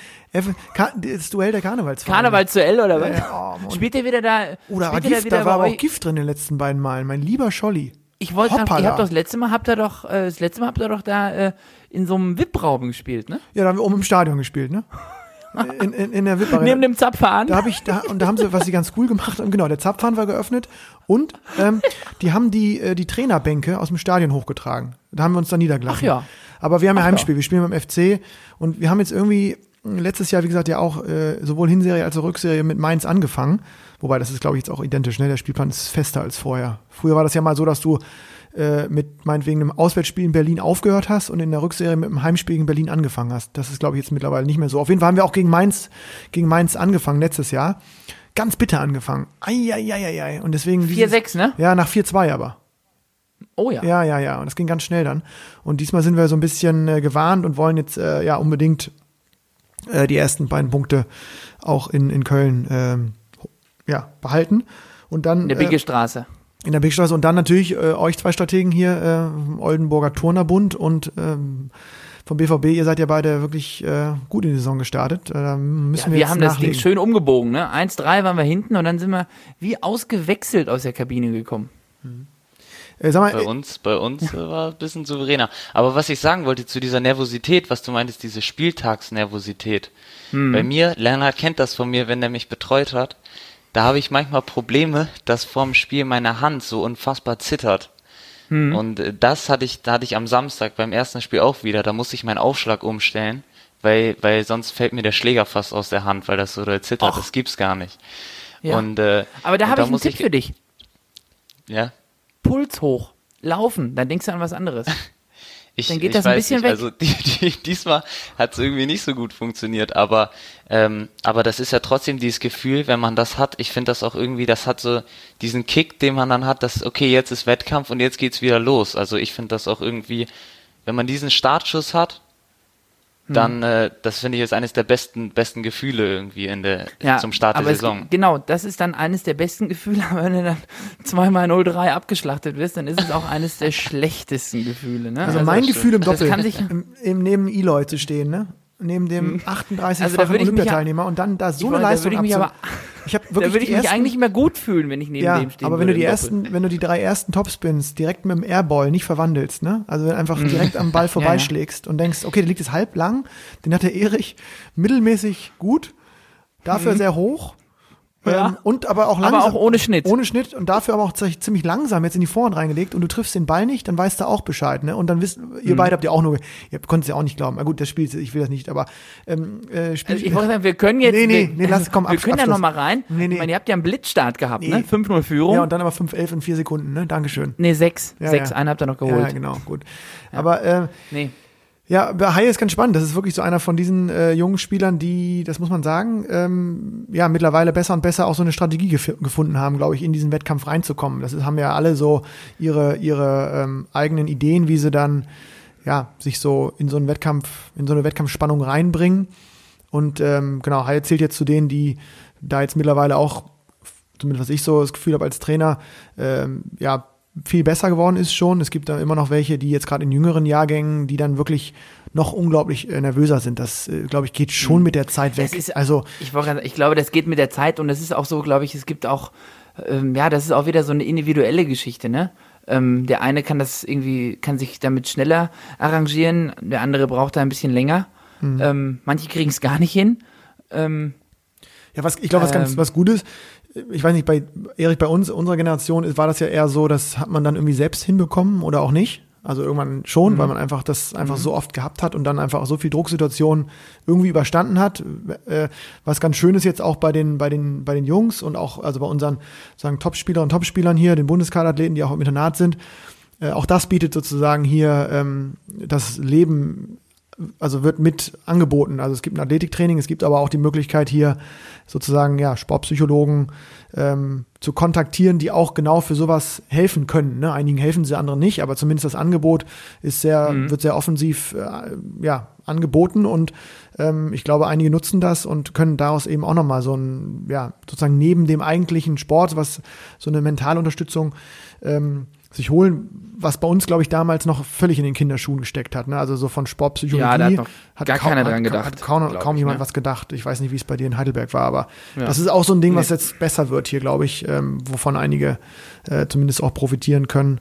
Das Duell der Karnevalsvereine. Karnevalsduell oder was? Ja, ja, oh. Spielt ihr wieder da? Oder war Gift, wieder da war aber auch? Gift drin in den letzten beiden Malen. Mein lieber Scholli. Ich wollte, grad- ihr habt doch das letzte Mal habt ihr doch, äh, das letzte Mal habt ihr doch da äh, in so einem VIP-Raum gespielt, ne? Ja, da haben wir oben im Stadion gespielt, ne? In, in, in der VIP Arena. Neben dem Zapfhahn. Da habe ich da und da haben sie, was sie ganz cool gemacht haben, genau, der Zapfhahn war geöffnet und ähm, die haben die äh, die Trainerbänke aus dem Stadion hochgetragen. Da haben wir uns dann niedergelassen. Ach ja. Aber wir haben ja Ach ja. Heimspiel, wir spielen beim FC und wir haben jetzt irgendwie letztes Jahr, wie gesagt, ja auch äh, sowohl Hinserie als auch Rückserie mit Mainz angefangen. Wobei das ist, glaube ich, jetzt auch identisch. Ne? Der Spielplan ist fester als vorher. Früher war das ja mal so, dass du äh, mit meinetwegen einem Auswärtsspiel in Berlin aufgehört hast und in der Rückserie mit einem Heimspiel in Berlin angefangen hast. Das ist, glaube ich, jetzt mittlerweile nicht mehr so. Auf jeden Fall haben wir auch gegen Mainz, gegen Mainz angefangen letztes Jahr. Ganz bitter angefangen. Eieieiei. Und deswegen. dieses- 4-6, ne? Ja, nach 4-2 aber. Oh ja. Ja, ja, ja. Und das ging ganz schnell dann. Und diesmal sind wir so ein bisschen äh, gewarnt und wollen jetzt äh, ja unbedingt äh, die ersten beiden Punkte auch in, in Köln ähm, ja, behalten. Und dann In der äh, Bigge Straße. in der Bigstraße und dann natürlich äh, euch zwei Strategen hier, äh, Oldenburger Turnerbund und ähm, vom BVB, ihr seid ja beide wirklich äh, gut in die Saison gestartet. Äh, Ja, wir, wir haben das nachlegen. Ding schön umgebogen, ne? 1-3 waren wir hinten und dann sind wir wie ausgewechselt aus der Kabine gekommen. Äh, mal, Bei äh, uns, bei uns äh, war ein bisschen souveräner. Aber was ich sagen wollte zu dieser Nervosität, was du meintest, diese Spieltagsnervosität. Hm. Bei mir, Lennart kennt das von mir, wenn er mich betreut hat. da habe ich manchmal Probleme, dass vorm Spiel meine Hand so unfassbar zittert. Mhm. Und äh, das hatte ich, da hatte ich am Samstag beim ersten Spiel auch wieder. Da musste ich meinen Aufschlag umstellen, weil, weil sonst fällt mir der Schläger fast aus der Hand, weil das so zittert. Och. Das gibt's gar nicht. Ja. Und, äh, Aber da habe ich einen Tipp ich, für dich. Ja. Puls hoch, laufen, dann denkst du an was anderes. Ich, dann geht das ein bisschen nicht. weg. Also die, die, diesmal hat es irgendwie nicht so gut funktioniert, aber ähm, aber das ist ja trotzdem dieses Gefühl, wenn man das hat. Ich finde das auch irgendwie, das hat so diesen Kick, den man dann hat, dass okay jetzt ist Wettkampf und jetzt geht's wieder los. Also ich finde das auch irgendwie, wenn man diesen Startschuss hat, dann, mhm. äh, das finde ich ist eines der besten, besten Gefühle irgendwie in der, ja, zum Start der Saison. Es, genau, das ist dann eines der besten Gefühle, aber wenn du dann zweimal 0-3 abgeschlachtet wirst, dann ist es auch eines der schlechtesten Gefühle. Ne? Also, also mein Gefühl im Doppel, kann sich im, im neben Eloy zu stehen, ne? neben dem 38 hm. also Olympiateilnehmer und dann da so eine Leistung ich mich aber, ich hab wirklich da würde ich mich eigentlich immer gut fühlen, wenn ich neben ja, dem stehe. aber wenn du die ersten, wenn du die drei ersten Topspins direkt mit dem Airball nicht verwandelst, ne? Also wenn einfach mhm. direkt am Ball vorbeischlägst ja, ja. und denkst, okay, der liegt jetzt halb lang, den hat der Erich mittelmäßig gut, dafür mhm. sehr hoch ja. Ähm, und aber auch langsam. Aber auch ohne Schnitt. Ohne Schnitt und dafür aber auch ziemlich langsam jetzt in die Vorhand reingelegt und du triffst den Ball nicht, dann weißt du auch Bescheid, ne? Und dann wissen, ihr mhm. beide habt ja auch nur, ihr konntet es ja auch nicht glauben. Na gut, das Spiel, ich will das nicht, aber ähm, äh, Spiel, also ich wollte sagen, wir können jetzt. Nee, nee, nee, lass, komm, Wir können ja nochmal rein. Nee, nee. Ich meine, ihr habt ja einen Blitzstart gehabt, ne? nee. ne? 5-0 Führung. Ja, und dann aber 5-11 in vier Sekunden, ne? Dankeschön. Nee, 6. Ja, 6, ja. einen habt ihr noch geholt. Ja, genau, gut. Ja. Aber äh, nee. Ja, Haie ist ganz spannend. Das ist wirklich so einer von diesen äh, jungen Spielern, die, das muss man sagen, ähm, ja, mittlerweile besser und besser auch so eine Strategie gef gefunden haben, glaube ich, in diesen Wettkampf reinzukommen. Das ist, haben ja alle so ihre, ihre ähm, eigenen Ideen, wie sie dann, ja, sich so in so einen Wettkampf, in so eine Wettkampfspannung reinbringen. Und ähm, genau, Haie zählt jetzt zu denen, die da jetzt mittlerweile auch, zumindest was ich so das Gefühl habe als Trainer, ähm, ja, viel besser geworden ist schon. Es gibt da immer noch welche, die jetzt gerade in jüngeren Jahrgängen, die dann wirklich noch unglaublich äh, nervöser sind. Das, äh, glaube ich, geht schon mhm. mit der Zeit weg. Ist, also ich, ich glaube, das geht mit der Zeit und es ist auch so, glaube ich, es gibt auch, ähm, ja, das ist auch wieder so eine individuelle Geschichte, ne? Ähm, der eine kann das irgendwie, kann sich damit schneller arrangieren, der andere braucht da ein bisschen länger. Mhm. Ähm, manche kriegen es gar nicht hin. Ähm, ja, was ich glaube, was ganz ähm, was Gutes ich weiß nicht, bei Erik, bei uns, unserer Generation, war das ja eher so, das hat man dann irgendwie selbst hinbekommen oder auch nicht. Also irgendwann schon, mhm. weil man einfach das einfach mhm. so oft gehabt hat und dann einfach so viel Drucksituationen irgendwie überstanden hat. Äh, was ganz schön ist jetzt auch bei den, bei den, bei den Jungs und auch, also bei unseren, sagen, Topspieler und Topspielern hier, den Bundeskaderathleten, die auch im Internat sind. Äh, auch das bietet sozusagen hier ähm, das Leben also wird mit angeboten. Also es gibt ein Athletiktraining, es gibt aber auch die Möglichkeit hier sozusagen ja Sportpsychologen ähm, zu kontaktieren, die auch genau für sowas helfen können. Ne? Einigen helfen sie, anderen nicht, aber zumindest das Angebot ist sehr, mhm. wird sehr offensiv äh, ja, angeboten und ähm, ich glaube, einige nutzen das und können daraus eben auch nochmal so ein, ja, sozusagen neben dem eigentlichen Sport, was so eine mentale Unterstützung ähm, sich holen, was bei uns, glaube ich, damals noch völlig in den Kinderschuhen gesteckt hat. Ne? Also so von Sportpsychologie ja, da hat, hat gar kaum, keiner dran gedacht. Hat kaum, kaum ich, jemand ne? was gedacht. Ich weiß nicht, wie es bei dir in Heidelberg war, aber ja. das ist auch so ein Ding, was jetzt besser wird hier, glaube ich, ähm, wovon einige äh, zumindest auch profitieren können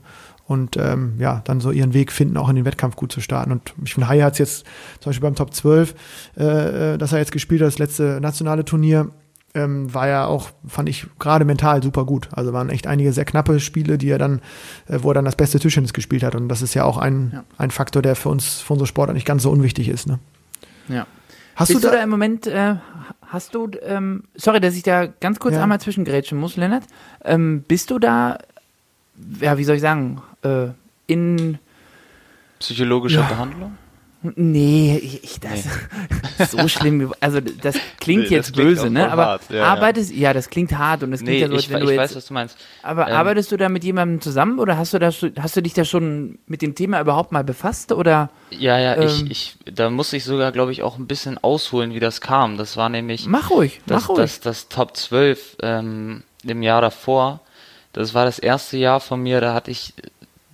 und ähm, ja, dann so ihren Weg finden, auch in den Wettkampf gut zu starten. Und ich finde, Hai hat es jetzt zum Beispiel beim Top 12, äh, äh, dass er jetzt gespielt hat, das letzte nationale Turnier, ähm, war ja auch, fand ich gerade mental super gut. Also waren echt einige sehr knappe Spiele, die er dann, äh, wo er dann das beste Tischtennis gespielt hat. Und das ist ja auch ein, ja. ein Faktor, der für uns, für unsere Sport nicht ganz so unwichtig ist. Ne? Ja. Hast Bist du da, du da im Moment, äh, hast du, ähm, sorry, dass ich da ganz kurz ja. einmal zwischengrätschen muss, Lennart. Ähm, bist du da, ja, wie soll ich sagen, äh, in psychologischer ja. Behandlung? Nee, ich, ich das nee. so schlimm. Also das klingt nee, jetzt das klingt böse, ne? Aber ja, arbeitest, ja. ja. das klingt hart und das klingt nee, ja so, als wenn ich, du ich jetzt, weiß, was du meinst. Aber ähm, arbeitest du da mit jemandem zusammen oder hast du das, hast du dich da schon mit dem Thema überhaupt mal befasst oder? Ja, ja, ähm, ich, ich, da muss ich sogar, glaube ich, auch ein bisschen ausholen, wie das kam. Das war nämlich. Mach ruhig, das, mach ruhig. Das, das, das Top 12 ähm, im Jahr davor. Das war das erste Jahr von mir. Da hatte ich,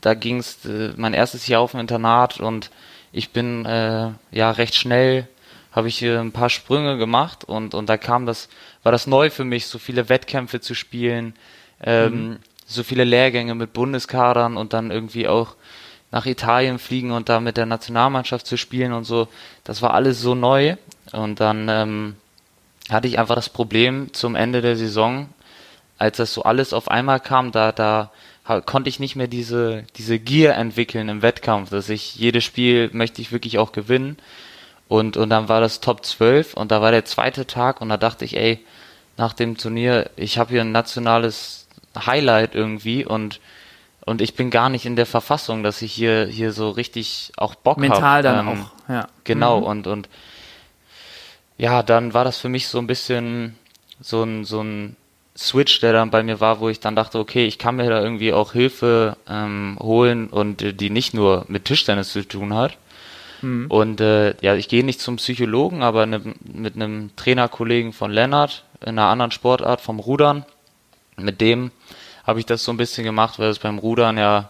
da ging es äh, mein erstes Jahr auf dem Internat und ich bin äh, ja recht schnell habe ich hier ein paar Sprünge gemacht und und da kam das war das neu für mich so viele Wettkämpfe zu spielen ähm, mhm. so viele Lehrgänge mit Bundeskadern und dann irgendwie auch nach Italien fliegen und da mit der Nationalmannschaft zu spielen und so das war alles so neu und dann ähm, hatte ich einfach das Problem zum Ende der Saison als das so alles auf einmal kam, da, da konnte ich nicht mehr diese, diese Gier entwickeln im Wettkampf, dass ich jedes Spiel möchte ich wirklich auch gewinnen. Und, und dann war das Top 12 und da war der zweite Tag und da dachte ich, ey, nach dem Turnier, ich habe hier ein nationales Highlight irgendwie und und ich bin gar nicht in der Verfassung, dass ich hier hier so richtig auch Bock habe. Mental hab. dann ähm, auch, ja. Genau mhm. und und ja, dann war das für mich so ein bisschen so ein so ein Switch, der dann bei mir war, wo ich dann dachte, okay, ich kann mir da irgendwie auch Hilfe ähm, holen und die nicht nur mit Tischtennis zu tun hat. Mhm. Und äh, ja, ich gehe nicht zum Psychologen, aber ne, mit einem Trainerkollegen von Lennart in einer anderen Sportart vom Rudern, mit dem habe ich das so ein bisschen gemacht, weil es beim Rudern ja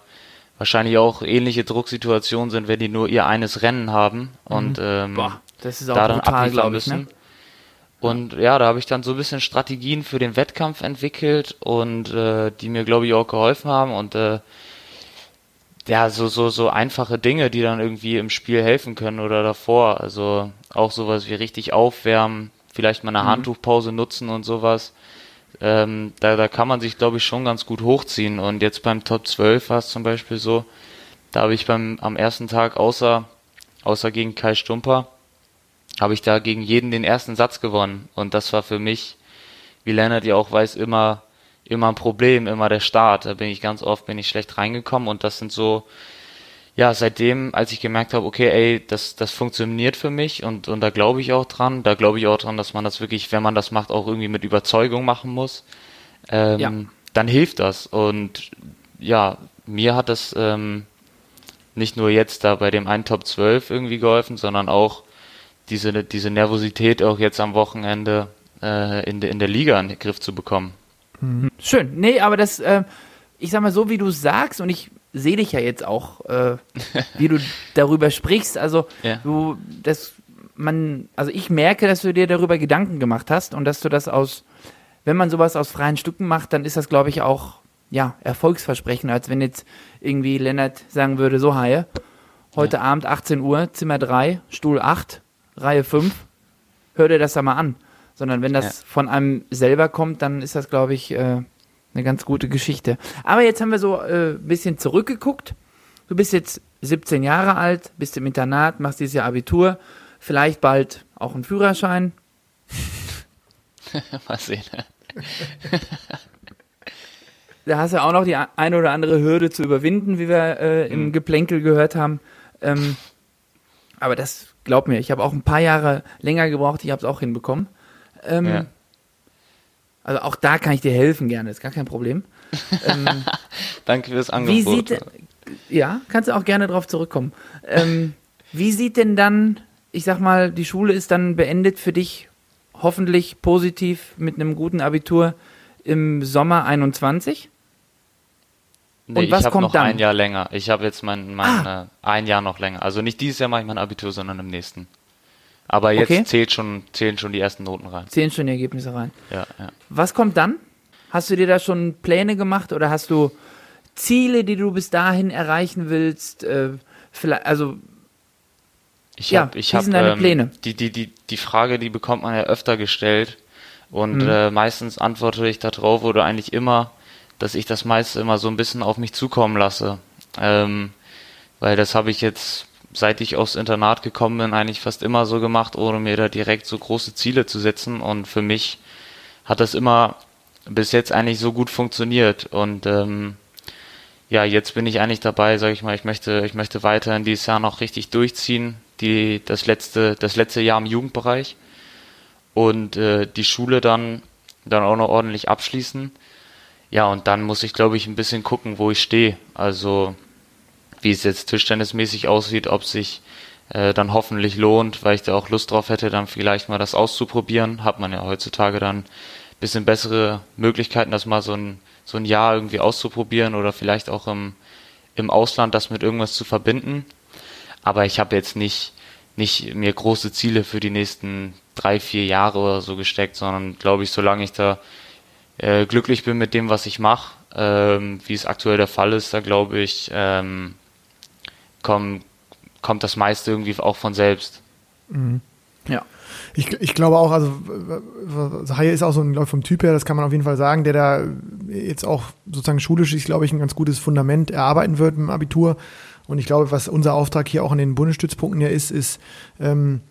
wahrscheinlich auch ähnliche Drucksituationen sind, wenn die nur ihr eines Rennen haben mhm. und ähm, Boah, das ist auch da dann abliefern müssen. Ich, ne? Und ja, da habe ich dann so ein bisschen Strategien für den Wettkampf entwickelt und äh, die mir, glaube ich, auch geholfen haben und äh, ja, so, so, so einfache Dinge, die dann irgendwie im Spiel helfen können oder davor. Also auch sowas wie richtig aufwärmen, vielleicht mal eine mhm. Handtuchpause nutzen und sowas. Ähm, da, da kann man sich, glaube ich, schon ganz gut hochziehen. Und jetzt beim Top 12 war es zum Beispiel so, da habe ich beim am ersten Tag außer, außer gegen Kai Stumper, habe ich da gegen jeden den ersten Satz gewonnen. Und das war für mich, wie Lennart ja auch weiß, immer, immer ein Problem, immer der Start. Da bin ich ganz oft, bin ich schlecht reingekommen und das sind so, ja, seitdem, als ich gemerkt habe, okay, ey, das, das funktioniert für mich und, und da glaube ich auch dran, da glaube ich auch dran, dass man das wirklich, wenn man das macht, auch irgendwie mit Überzeugung machen muss, ähm, ja. dann hilft das. Und ja, mir hat das ähm, nicht nur jetzt da bei dem einen Top 12 irgendwie geholfen, sondern auch diese, diese Nervosität auch jetzt am Wochenende äh, in, de, in der Liga in den Griff zu bekommen. Mhm. Schön. Nee, aber das, äh, ich sag mal so, wie du sagst, und ich sehe dich ja jetzt auch, äh, wie du darüber sprichst. Also ja. du, das, man, also ich merke, dass du dir darüber Gedanken gemacht hast und dass du das aus, wenn man sowas aus freien Stücken macht, dann ist das, glaube ich, auch ja, Erfolgsversprechen, als wenn jetzt irgendwie Lennart sagen würde, so Haie, heute ja. Abend 18 Uhr, Zimmer 3, Stuhl 8, Reihe 5, hör dir das da mal an. Sondern wenn das ja. von einem selber kommt, dann ist das, glaube ich, äh, eine ganz gute Geschichte. Aber jetzt haben wir so ein äh, bisschen zurückgeguckt. Du bist jetzt 17 Jahre alt, bist im Internat, machst dieses Jahr Abitur, vielleicht bald auch einen Führerschein. mal sehen. da hast du auch noch die eine oder andere Hürde zu überwinden, wie wir äh, im mhm. Geplänkel gehört haben. Ähm, aber das glaub mir, ich habe auch ein paar Jahre länger gebraucht, ich habe es auch hinbekommen. Ähm, ja. Also auch da kann ich dir helfen gerne, ist gar kein Problem. Ähm, Danke fürs Angebot. Wie sieht, ja, kannst du auch gerne drauf zurückkommen. Ähm, wie sieht denn dann, ich sag mal, die Schule ist dann beendet für dich, hoffentlich positiv mit einem guten Abitur im Sommer 21? Nee, Und was ich habe noch dann? ein Jahr länger. Ich habe jetzt mein, mein ah. äh, ein Jahr noch länger. Also nicht dieses Jahr mache ich mein Abitur, sondern im nächsten. Aber jetzt okay. zählt schon, zählen schon die ersten Noten rein. Zählen schon die Ergebnisse rein. Ja, ja. Was kommt dann? Hast du dir da schon Pläne gemacht oder hast du Ziele, die du bis dahin erreichen willst? Äh, vielleicht, also ich ja, hab, ich wie hab, sind deine ähm, Pläne? Die, die, die, die Frage, die bekommt man ja öfter gestellt und mhm. äh, meistens antworte ich darauf oder eigentlich immer, dass ich das meiste immer so ein bisschen auf mich zukommen lasse. Ähm, weil das habe ich jetzt, seit ich aufs Internat gekommen bin, eigentlich fast immer so gemacht, ohne mir da direkt so große Ziele zu setzen. Und für mich hat das immer bis jetzt eigentlich so gut funktioniert. Und ähm, ja, jetzt bin ich eigentlich dabei, sage ich mal, ich möchte, ich möchte weiterhin dieses Jahr noch richtig durchziehen, die das letzte, das letzte Jahr im Jugendbereich und äh, die Schule dann dann auch noch ordentlich abschließen ja, und dann muss ich, glaube ich, ein bisschen gucken, wo ich stehe. Also, wie es jetzt tischtennismäßig aussieht, ob sich äh, dann hoffentlich lohnt, weil ich da auch Lust drauf hätte, dann vielleicht mal das auszuprobieren. Hat man ja heutzutage dann ein bisschen bessere Möglichkeiten, das mal so ein, so ein Jahr irgendwie auszuprobieren oder vielleicht auch im, im Ausland das mit irgendwas zu verbinden. Aber ich habe jetzt nicht, nicht mir große Ziele für die nächsten drei, vier Jahre oder so gesteckt, sondern glaube ich, solange ich da äh, glücklich bin mit dem, was ich mache, ähm, wie es aktuell der Fall ist, da glaube ich, ähm, komm, kommt das meiste irgendwie auch von selbst. Mhm. Ja. Ich, ich glaube auch, also Haie ist auch so ein, glaube vom Typ her, das kann man auf jeden Fall sagen, der da jetzt auch sozusagen schulisch ist, glaube ich, ein ganz gutes Fundament erarbeiten wird im Abitur. Und ich glaube, was unser Auftrag hier auch in den Bundesstützpunkten ja ist, ist ähm,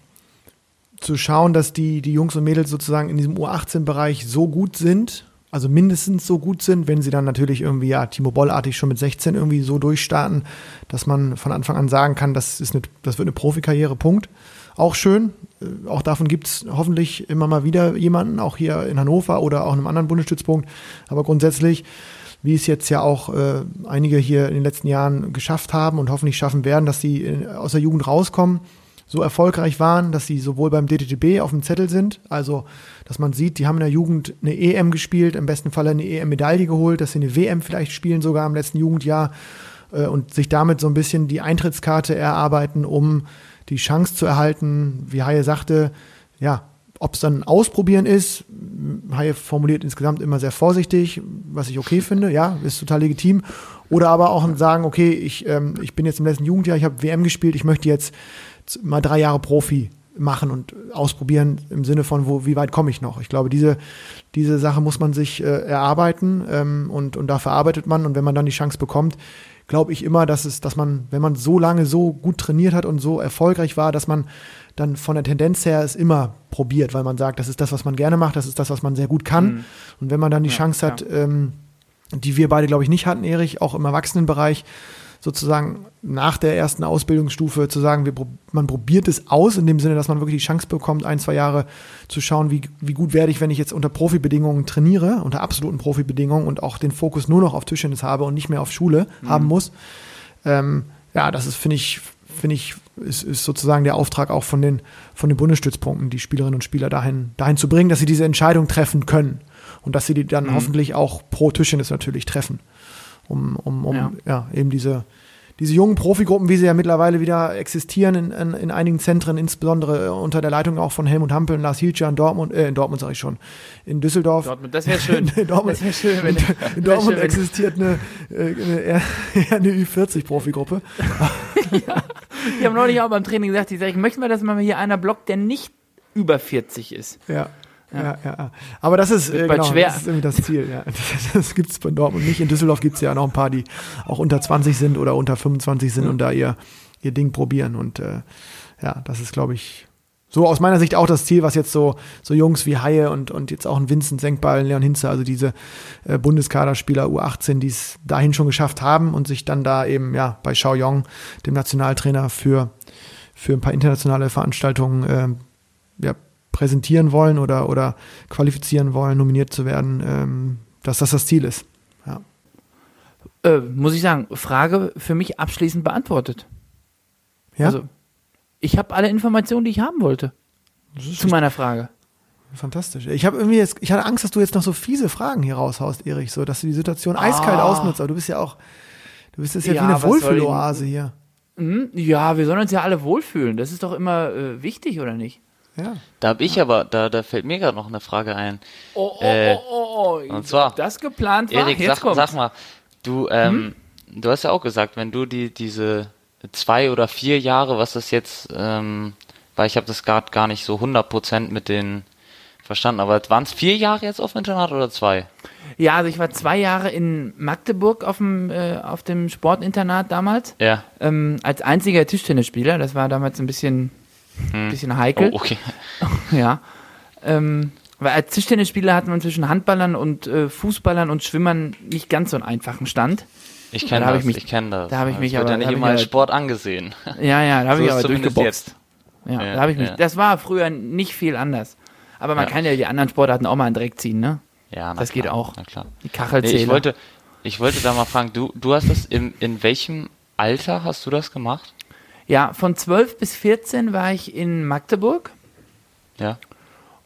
zu schauen, dass die, die Jungs und Mädels sozusagen in diesem U18-Bereich so gut sind, also mindestens so gut sind, wenn sie dann natürlich irgendwie, ja, Timo Boll-artig schon mit 16 irgendwie so durchstarten, dass man von Anfang an sagen kann, das, ist eine, das wird eine Profikarriere, Punkt. Auch schön. Äh, auch davon gibt es hoffentlich immer mal wieder jemanden, auch hier in Hannover oder auch in einem anderen Bundesstützpunkt. Aber grundsätzlich, wie es jetzt ja auch äh, einige hier in den letzten Jahren geschafft haben und hoffentlich schaffen werden, dass sie äh, aus der Jugend rauskommen, so erfolgreich waren, dass sie sowohl beim DTTB auf dem Zettel sind, also dass man sieht, die haben in der Jugend eine EM gespielt, im besten Fall eine EM-Medaille geholt, dass sie eine WM vielleicht spielen, sogar im letzten Jugendjahr äh, und sich damit so ein bisschen die Eintrittskarte erarbeiten, um die Chance zu erhalten, wie Haie sagte, ja, ob es dann Ausprobieren ist, Haie formuliert insgesamt immer sehr vorsichtig, was ich okay finde, ja, ist total legitim. Oder aber auch sagen, okay, ich, ähm, ich bin jetzt im letzten Jugendjahr, ich habe WM gespielt, ich möchte jetzt mal drei Jahre Profi machen und ausprobieren im Sinne von, wo, wie weit komme ich noch? Ich glaube, diese, diese Sache muss man sich äh, erarbeiten ähm, und, und dafür arbeitet man. Und wenn man dann die Chance bekommt, glaube ich immer, dass es, dass man, wenn man so lange so gut trainiert hat und so erfolgreich war, dass man dann von der Tendenz her es immer probiert, weil man sagt, das ist das, was man gerne macht, das ist das, was man sehr gut kann. Mhm. Und wenn man dann die ja, Chance hat, ja. ähm, die wir beide, glaube ich, nicht hatten, Erich, auch im Erwachsenenbereich, sozusagen nach der ersten Ausbildungsstufe zu sagen, wir, man probiert es aus, in dem Sinne, dass man wirklich die Chance bekommt, ein, zwei Jahre zu schauen, wie, wie gut werde ich, wenn ich jetzt unter Profibedingungen trainiere, unter absoluten Profibedingungen und auch den Fokus nur noch auf Tischtennis habe und nicht mehr auf Schule mhm. haben muss. Ähm, ja, das ist, finde ich, finde ich, ist, ist sozusagen der Auftrag auch von den, von den Bundesstützpunkten, die Spielerinnen und Spieler dahin, dahin zu bringen, dass sie diese Entscheidung treffen können und dass sie die dann mhm. hoffentlich auch pro Tischtennis natürlich treffen um, um, um ja. ja. eben diese, diese jungen Profigruppen, wie sie ja mittlerweile wieder existieren in, in, in, einigen Zentren, insbesondere unter der Leitung auch von Helmut Hampel und Lars Hielscher in Dortmund, äh, in Dortmund sage ich schon, in Düsseldorf. Dortmund, das wäre schön. in Dortmund, das schön, wenn, in, in Dortmund schön, existiert eine, äh, eine, eine Ü40-Profigruppe. ja, die haben neulich auch beim Training gesagt, ich, sag, ich möchte mal, dass mal hier einer blockt, der nicht über 40 ist. Ja. Ja, ja, ja. Aber das ist, äh, genau, schwer. das ist irgendwie das Ziel. Ja. Das, das gibt es bei Dortmund nicht. In Düsseldorf gibt es ja noch ein paar, die auch unter 20 sind oder unter 25 sind mhm. und da ihr, ihr Ding probieren. Und äh, ja, das ist, glaube ich, so aus meiner Sicht auch das Ziel, was jetzt so, so Jungs wie Haie und, und jetzt auch ein Vincent Senkball, Leon Hinze, also diese äh, Bundeskaderspieler U18, die es dahin schon geschafft haben und sich dann da eben ja bei Xiaoyong, dem Nationaltrainer, für, für ein paar internationale Veranstaltungen äh, ja, präsentieren wollen oder, oder qualifizieren wollen, nominiert zu werden, ähm, dass das das Ziel ist. Ja. Äh, muss ich sagen, Frage für mich abschließend beantwortet. Ja? Also, ich habe alle Informationen, die ich haben wollte. Zu meiner Frage. Fantastisch. Ich habe irgendwie jetzt, ich hatte Angst, dass du jetzt noch so fiese Fragen hier raushaust, Erich, so dass du die Situation eiskalt ah. ausnutzt, aber du bist ja auch, du bist jetzt ja, ja wie eine Wohlfühloase hier. Hm? Ja, wir sollen uns ja alle wohlfühlen. Das ist doch immer äh, wichtig, oder nicht? Ja. Da habe ich aber, da, da fällt mir gerade noch eine Frage ein. Oh, oh, äh, oh, oh, Und zwar, das geplant war. Erik, sag, sag, mal, du, ähm, hm? du hast ja auch gesagt, wenn du die diese zwei oder vier Jahre, was das jetzt, ähm, weil ich habe das gerade gar nicht so 100% mit den verstanden, aber waren es vier Jahre jetzt auf dem Internat oder zwei? Ja, also ich war zwei Jahre in Magdeburg auf dem, äh, auf dem Sportinternat damals. Ja. Ähm, als einziger Tischtennisspieler. Das war damals ein bisschen hm. Bisschen heikel. Oh, okay. ja. Ähm, weil als Tischtennisspieler hat man zwischen Handballern und äh, Fußballern und Schwimmern nicht ganz so einen einfachen Stand. Ich kenne das, ich, ich kenne das. Da habe ich mich das aber ja nicht immer als Sport angesehen. Ja, ja, da habe so ich aber durchgeboxt. Ja, ja, da habe ich mich. Ja. Das war früher nicht viel anders. Aber man ja. kann ja die anderen Sportarten auch mal in Dreck ziehen, ne? Ja, das klar, geht auch. Na klar. Die Kachelzähler. Nee, ich wollte, ich wollte da mal fragen, du, du hast das in, in welchem Alter hast du das gemacht? Ja, von 12 bis 14 war ich in Magdeburg. Ja.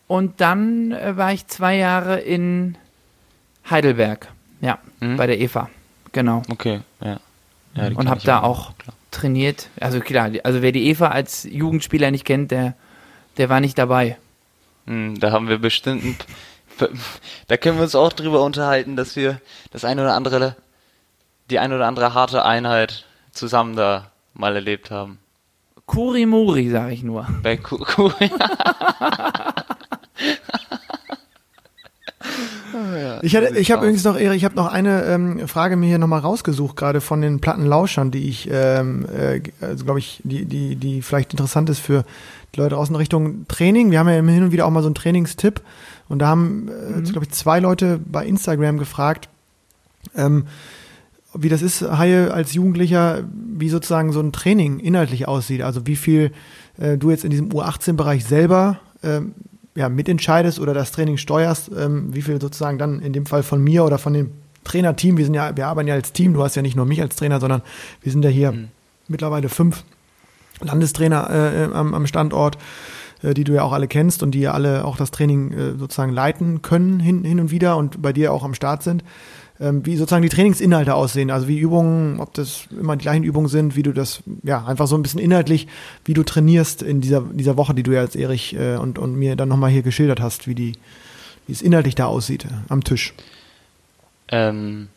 Und dann äh, war ich zwei Jahre in Heidelberg. Ja, mhm. bei der EVA. Genau. Okay, ja. ja und habe da auch klar. trainiert. Also klar, also wer die EVA als Jugendspieler nicht kennt, der, der war nicht dabei. Mhm, da haben wir bestimmt, ein, da können wir uns auch drüber unterhalten, dass wir das eine oder andere, die eine oder andere harte Einheit zusammen da mal erlebt haben. Kurimuri, sage ich nur. Bei Ku Ku Ich, hatte, ich habe übrigens noch, ich habe noch eine ähm, Frage mir hier nochmal rausgesucht, gerade von den Plattenlauschern, die ich, ähm, äh, also glaube ich, die, die, die vielleicht interessant ist für die Leute draußen Richtung Training. Wir haben ja hin und wieder auch mal so einen Trainingstipp und da haben, äh, glaube ich, zwei Leute bei Instagram gefragt, ähm, wie das ist, Haie als Jugendlicher, wie sozusagen so ein Training inhaltlich aussieht. Also wie viel äh, du jetzt in diesem U18-Bereich selber ähm, ja, mitentscheidest oder das Training steuerst, ähm, wie viel sozusagen dann in dem Fall von mir oder von dem Trainerteam, wir sind ja, wir arbeiten ja als Team, du hast ja nicht nur mich als Trainer, sondern wir sind ja hier Mhm. mittlerweile fünf Landestrainer äh, äh, am, am Standort, äh, die du ja auch alle kennst und die ja alle auch das Training äh, sozusagen leiten können hin, hin und wieder und bei dir auch am Start sind. Ähm, wie sozusagen die Trainingsinhalte aussehen, also wie Übungen, ob das immer die gleichen Übungen sind, wie du das, ja, einfach so ein bisschen inhaltlich, wie du trainierst in dieser, dieser Woche, die du ja jetzt Erich äh, und, und mir dann nochmal hier geschildert hast, wie die, wie es inhaltlich da aussieht äh, am Tisch. Ähm,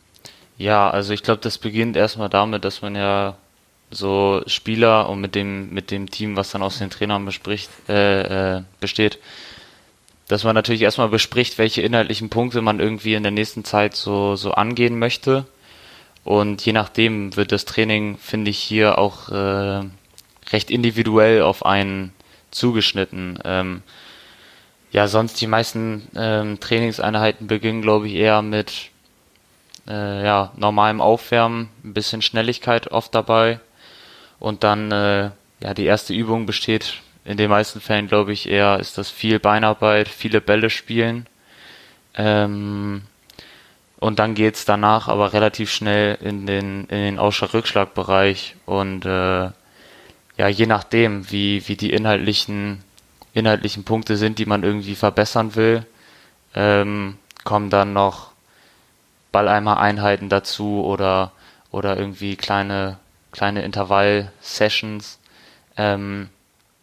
ja, also ich glaube, das beginnt erstmal damit, dass man ja so Spieler und mit dem mit dem Team, was dann aus den Trainern bespricht, äh, äh, besteht, dass man natürlich erstmal bespricht, welche inhaltlichen Punkte man irgendwie in der nächsten Zeit so so angehen möchte. Und je nachdem wird das Training, finde ich, hier auch äh, recht individuell auf einen zugeschnitten. Ähm, ja, sonst die meisten ähm, Trainingseinheiten beginnen, glaube ich, eher mit äh, ja, normalem Aufwärmen, ein bisschen Schnelligkeit oft dabei. Und dann, äh, ja, die erste Übung besteht in den meisten Fällen, glaube ich, eher, ist das viel Beinarbeit, viele Bälle spielen. Ähm, und dann geht's danach aber relativ schnell in den, in den Ausschlag-Rückschlag-Bereich. Und äh, ja, je nachdem, wie, wie die inhaltlichen, inhaltlichen Punkte sind, die man irgendwie verbessern will, ähm, kommen dann noch Balleimer-Einheiten dazu oder, oder irgendwie kleine, kleine Intervall-Sessions. Ähm,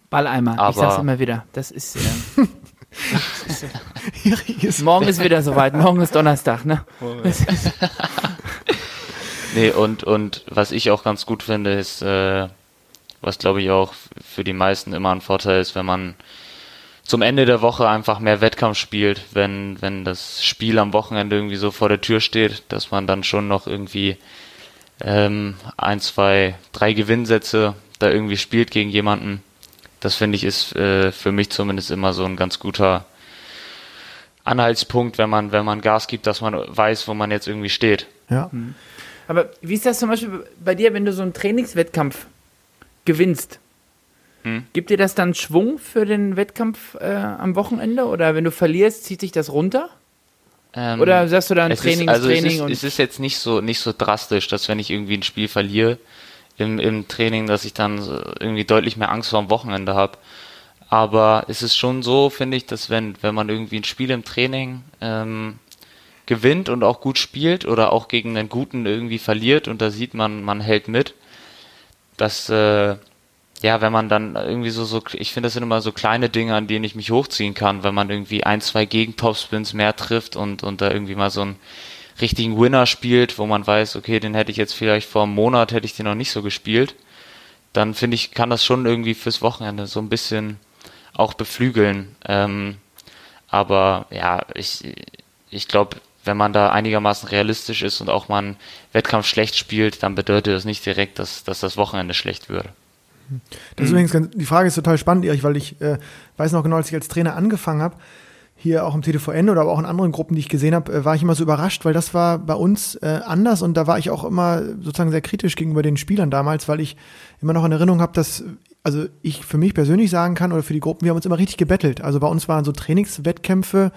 Balleimer, ich Aber- sag's immer wieder. Das ist, äh, ist morgen ist wieder soweit, morgen ist Donnerstag, ne? Ist, Nee, und, und was ich auch ganz gut finde, ist, äh, was glaube ich auch für die meisten immer ein Vorteil ist, wenn man zum Ende der Woche einfach mehr Wettkampf spielt, wenn, wenn das Spiel am Wochenende irgendwie so vor der Tür steht, dass man dann schon noch irgendwie ähm, ein, zwei, drei Gewinnsätze da irgendwie spielt gegen jemanden. Das finde ich ist äh, für mich zumindest immer so ein ganz guter Anhaltspunkt, wenn man, wenn man Gas gibt, dass man weiß, wo man jetzt irgendwie steht. ja. aber wie ist das zum Beispiel bei dir, wenn du so einen Trainingswettkampf gewinnst? Hm. Gibt dir das dann Schwung für den Wettkampf äh, am Wochenende? Oder wenn du verlierst, zieht sich das runter? Ähm, Oder sagst du dann es Training ist, also Training es ist, und es ist jetzt nicht so nicht so drastisch, dass wenn ich irgendwie ein Spiel verliere im, im Training, dass ich dann irgendwie deutlich mehr Angst vor dem Wochenende habe. Aber es ist schon so, finde ich, dass wenn wenn man irgendwie ein Spiel im Training ähm, gewinnt und auch gut spielt oder auch gegen einen guten irgendwie verliert und da sieht man, man hält mit, dass äh, ja, wenn man dann irgendwie so, so ich finde, das sind immer so kleine Dinge, an denen ich mich hochziehen kann, wenn man irgendwie ein, zwei Gegentopspins mehr trifft und, und da irgendwie mal so einen richtigen Winner spielt, wo man weiß, okay, den hätte ich jetzt vielleicht vor einem Monat, hätte ich den noch nicht so gespielt, dann finde ich, kann das schon irgendwie fürs Wochenende so ein bisschen auch beflügeln. Ähm, aber ja, ich, ich glaube, wenn man da einigermaßen realistisch ist und auch mal einen Wettkampf schlecht spielt, dann bedeutet das nicht direkt, dass, dass das Wochenende schlecht würde. Das ist übrigens ganz, die Frage ist total spannend, weil ich äh, weiß noch genau, als ich als Trainer angefangen habe, hier auch im TTVN oder aber auch in anderen Gruppen, die ich gesehen habe, äh, war ich immer so überrascht, weil das war bei uns äh, anders und da war ich auch immer sozusagen sehr kritisch gegenüber den Spielern damals, weil ich immer noch in Erinnerung habe, dass also ich für mich persönlich sagen kann oder für die Gruppen, wir haben uns immer richtig gebettelt. Also bei uns waren so Trainingswettkämpfe,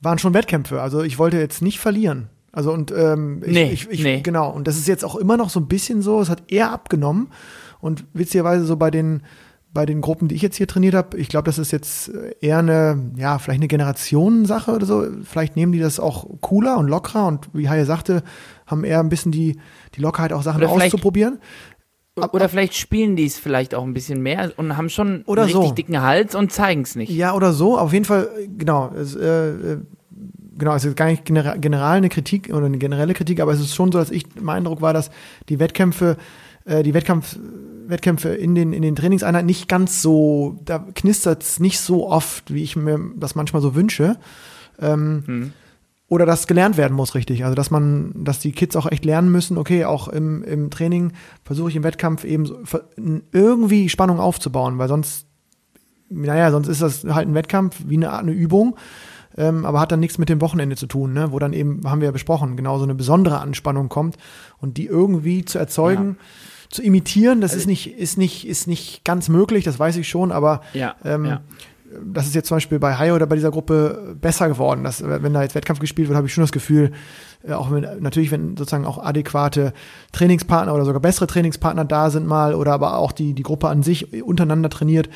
waren schon Wettkämpfe. Also ich wollte jetzt nicht verlieren. Also und ähm, ich, Nee, ich, ich, nee. genau. Und das ist jetzt auch immer noch so ein bisschen so. Es hat eher abgenommen. Und witzigerweise so bei den bei den Gruppen, die ich jetzt hier trainiert habe, ich glaube, das ist jetzt eher eine, ja, vielleicht eine Generationensache oder so. Vielleicht nehmen die das auch cooler und lockerer und wie Haie sagte, haben eher ein bisschen die, die Lockerheit, auch Sachen auszuprobieren. Oder vielleicht spielen die es vielleicht auch ein bisschen mehr und haben schon Oder einen richtig so. dicken Hals und zeigen es nicht. Ja, oder so. Auf jeden Fall, äh, genau. Es, äh, äh, genau, es ist gar nicht genera general eine Kritik oder eine generelle Kritik, aber es ist schon so, dass ich, mein Eindruck war, dass die Wettkämpfe, äh, die Wettkämpfe in den, in den Trainingseinheiten nicht ganz so, da knistert es nicht so oft, wie ich mir das manchmal so wünsche. Ähm, Hm. Oder dass gelernt werden muss, richtig. Also, dass man, dass die Kids auch echt lernen müssen, okay, auch im, im Training versuche ich im Wettkampf eben so, irgendwie Spannung aufzubauen, weil sonst, naja, sonst ist das halt ein Wettkampf wie eine Art eine Übung, ähm, aber hat dann nichts mit dem Wochenende zu tun, ne? wo dann eben, haben wir ja besprochen, genau so eine besondere Anspannung kommt und die irgendwie zu erzeugen, zu imitieren, das ist nicht, ist nicht, ist nicht ganz möglich, das weiß ich schon, aber Ja, ähm, ja. das ist jetzt zum Beispiel bei Hai oder bei dieser Gruppe besser geworden. Dass, wenn da jetzt Wettkampf gespielt wird, habe ich schon das Gefühl, äh, auch wenn, natürlich, wenn sozusagen auch adäquate Trainingspartner oder sogar bessere Trainingspartner da sind mal oder aber auch die, die Gruppe an sich untereinander trainiert,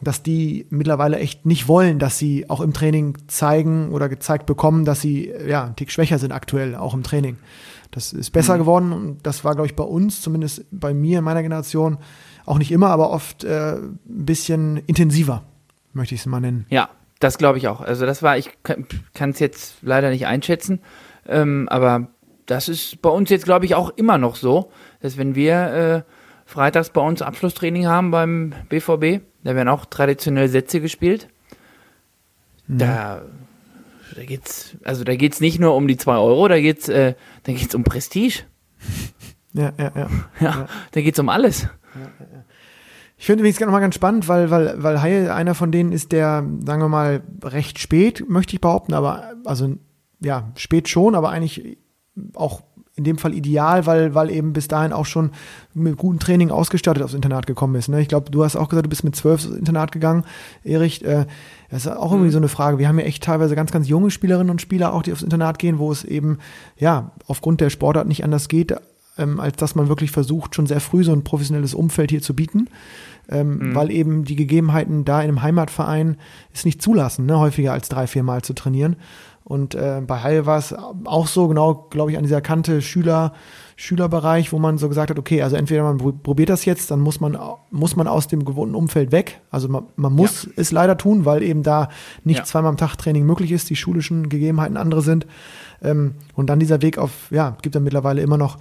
dass die mittlerweile echt nicht wollen, dass sie auch im Training zeigen oder gezeigt bekommen, dass sie äh, ja einen Tick schwächer sind aktuell, auch im Training. Das ist besser geworden und das war, glaube ich, bei uns, zumindest bei mir in meiner Generation, auch nicht immer, aber oft äh, ein bisschen intensiver, möchte ich es mal nennen. Ja, das glaube ich auch. Also das war, ich kann es jetzt leider nicht einschätzen, ähm, aber das ist bei uns jetzt, glaube ich, auch immer noch so, dass wenn wir äh, freitags bei uns Abschlusstraining haben beim BVB, da werden auch traditionell Sätze gespielt. Da, da geht's, also da geht's nicht nur um die zwei Euro, da geht's, äh, da geht's um Prestige. Ja, ja, ja. Ja, da geht's um alles. Ich finde übrigens noch mal ganz spannend, weil, weil, weil Heil einer von denen ist, der, sagen wir mal, recht spät, möchte ich behaupten, aber also ja, spät schon, aber eigentlich auch in dem Fall ideal, weil, weil eben bis dahin auch schon mit gutem Training ausgestattet aufs Internat gekommen ist. Ne? Ich glaube, du hast auch gesagt, du bist mit zwölf ins Internat gegangen, Erich. Äh, das ist auch irgendwie so eine Frage. Wir haben ja echt teilweise ganz, ganz junge Spielerinnen und Spieler auch, die aufs Internat gehen, wo es eben, ja, aufgrund der Sportart nicht anders geht, ähm, als dass man wirklich versucht, schon sehr früh so ein professionelles Umfeld hier zu bieten. Ähm, Weil eben die Gegebenheiten da in einem Heimatverein es nicht zulassen, ne, häufiger als drei, vier Mal zu trainieren. Und äh, bei Heil war es auch so, genau, glaube ich, an dieser Kante Schüler, Schülerbereich, wo man so gesagt hat, okay, also entweder man pr- probiert das jetzt, dann muss man, muss man aus dem gewohnten Umfeld weg. Also man, man muss es leider tun, weil eben da nicht Ja. zweimal am Tag Training möglich ist, die schulischen Gegebenheiten andere sind. Ähm, und dann dieser Weg auf, ja, gibt dann mittlerweile immer noch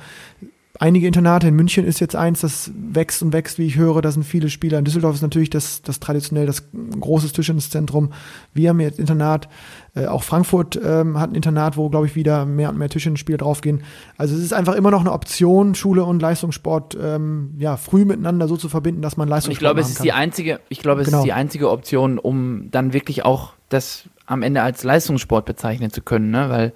einige Internate. In München ist jetzt eins, das wächst und wächst, wie ich höre. Da sind viele Spieler. In Düsseldorf ist natürlich das, das traditionell das große Tischtenniszentrum. Wir haben jetzt Internat. Äh, auch Frankfurt ähm, hat ein Internat, wo, glaube ich, wieder mehr und mehr Tischtennisspieler draufgehen. Also es ist einfach immer noch eine Option, Schule und Leistungssport ähm, ja, früh miteinander so zu verbinden, dass man Und Leistungssport ich glaube, es ist kann. die einzige, ich glaube, es Genau. ist die einzige Option, um dann wirklich auch das am Ende als Leistungssport bezeichnen zu können, ne? Weil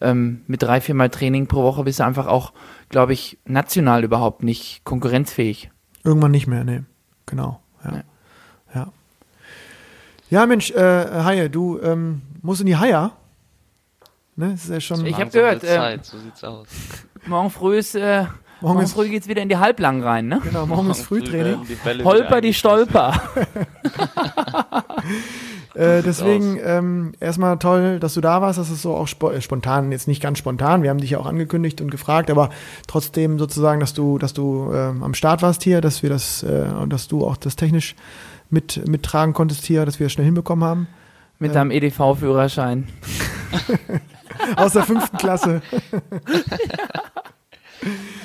ähm, mit drei, viermal Training pro Woche bist du einfach auch, glaube ich, national überhaupt nicht konkurrenzfähig. Irgendwann nicht mehr, nee. Genau. Ja. Ja. Ja, Mensch, äh, Haie, du ähm, musst in die Haie. Ne, das ist ja schon. Ich hab Langsam gehört, äh, Zeit, so sieht's aus. Morgen früh ist, äh, Morgen morgen, früh geht's wieder in die Halblang rein, ne? Genau, morgen ist Frühtraining. die Holper die. Stolper. Äh, deswegen ähm, erstmal toll, dass du da warst. Das ist so auch spo äh, spontan, jetzt nicht ganz spontan. Wir haben dich ja auch angekündigt und gefragt, aber trotzdem sozusagen, dass du, dass du ähm, am Start warst hier, dass wir das äh, und dass du auch das technisch mit mittragen konntest hier, dass wir das schnell hinbekommen haben. Mit deinem EDV-Führerschein. Aus der fünften Klasse.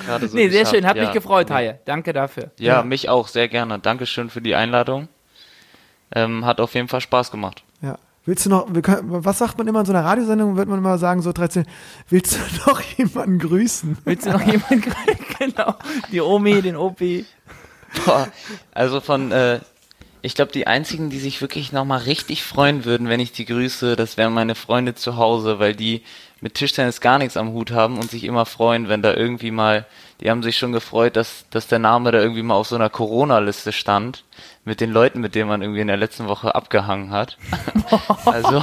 Gerade so nee, sehr geschafft, schön. Hat ja. mich gefreut, Haie. Danke dafür. Ja, Ja. mich auch, sehr gerne. Dankeschön für die Einladung. Ähm, hat auf jeden Fall Spaß gemacht. Ja. Willst du noch, wir können, was sagt man immer in so einer Radiosendung? Wird man immer sagen, so 13, willst du noch jemanden grüßen? Willst du noch jemanden Genau. Die Omi, den Opi. Boah, also von, äh, ich glaube, die einzigen, die sich wirklich nochmal richtig freuen würden, wenn ich die grüße, das wären meine Freunde zu Hause, weil die mit Tischtennis gar nichts am Hut haben und sich immer freuen, wenn da irgendwie mal, die haben sich schon gefreut, dass, dass der Name da irgendwie mal auf so einer Corona-Liste stand, mit den Leuten, mit denen man irgendwie in der letzten Woche abgehangen hat. also,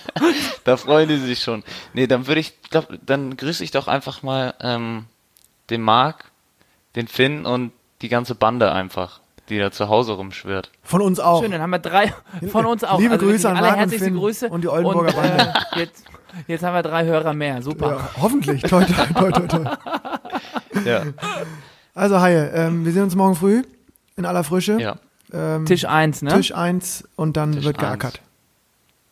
da freuen die sich schon. Nee, dann würde ich, glaub, dann grüße ich doch einfach mal ähm, den Marc, den Finn und die ganze Bande einfach, die da zu Hause rumschwirrt. Von uns auch. Schön, dann haben wir drei von uns auch. Liebe also Grüße an Finn Grüße. und die Oldenburger und, Äh, jetzt, jetzt haben wir drei Hörer mehr. Super. Ja, hoffentlich. Toi, toi, toi, toi, toi. Ja. Also, Haie, ähm, wir sehen uns morgen früh in aller Frische. Ja, Ähm, Tisch 1, ne? Tisch 1 und dann Tisch wird eins. geackert.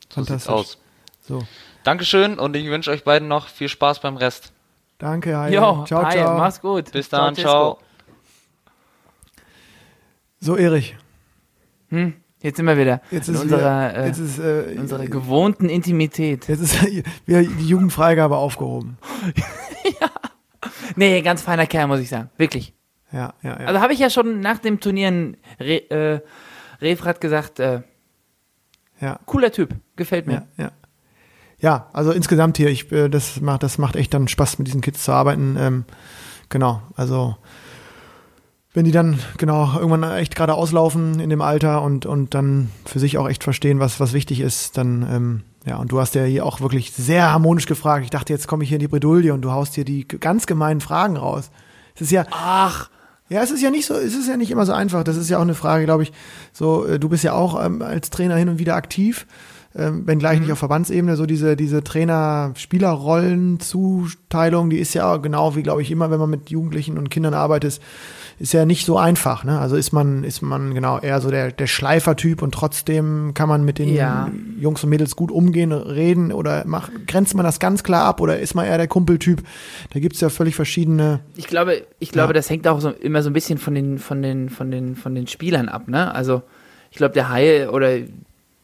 so Fantastisch. aus. So. Dankeschön und ich wünsche euch beiden noch viel Spaß beim Rest. Danke, Haie. Jo, ciao, Haie, ciao. mach's gut. Bis dann, Cesco. ciao. So, Erich. Hm, jetzt sind wir wieder Jetzt in ist unserer, wieder, äh, jetzt ist, äh, unserer gewohnten Intimität. jetzt ist wieder die Jugendfreigabe aufgehoben. Nee, ganz feiner Kerl, muss ich sagen. Wirklich. Ja, ja, ja. Also habe ich ja schon nach dem Turnier in Re, äh, Refrat gesagt, äh, ja. cooler Typ, gefällt mir. Ja, ja. Ja, also insgesamt hier, ich, äh, das macht, das macht echt dann Spaß, mit diesen Kids zu arbeiten. Ähm, genau, also wenn die dann genau irgendwann echt gerade auslaufen in dem Alter und, und dann für sich auch echt verstehen, was, was wichtig ist, dann, ähm, ja, und du hast ja hier auch wirklich sehr harmonisch gefragt. Ich dachte, jetzt komme ich hier in die Bredouille und du haust hier die ganz gemeinen Fragen raus. Es ist ja, Ach, ja, es ist ja nicht so, es ist ja nicht immer so einfach. Das ist ja auch eine Frage, glaube ich. So, äh, du bist ja auch ähm, als Trainer hin und wieder aktiv, ähm, wenngleich nicht auf Verbandsebene. So diese diese Trainer-Spieler-Rollen-Zuteilung, die ist ja genau wie, glaube ich, immer, wenn man mit Jugendlichen und Kindern arbeitet, ist, ja nicht so einfach. Ne? Also ist man ist man genau eher so der der Schleifer-Typ und trotzdem kann man mit den Ja. Jungs und Mädels gut umgehen, reden oder macht, grenzt man das ganz klar ab oder ist man eher der Kumpeltyp? Da gibt's ja völlig verschiedene. ich glaube, ich glaube, Ja. das hängt auch so immer so ein bisschen von den, von den, von den, von den Spielern ab, ne? Also ich glaube, der Haie oder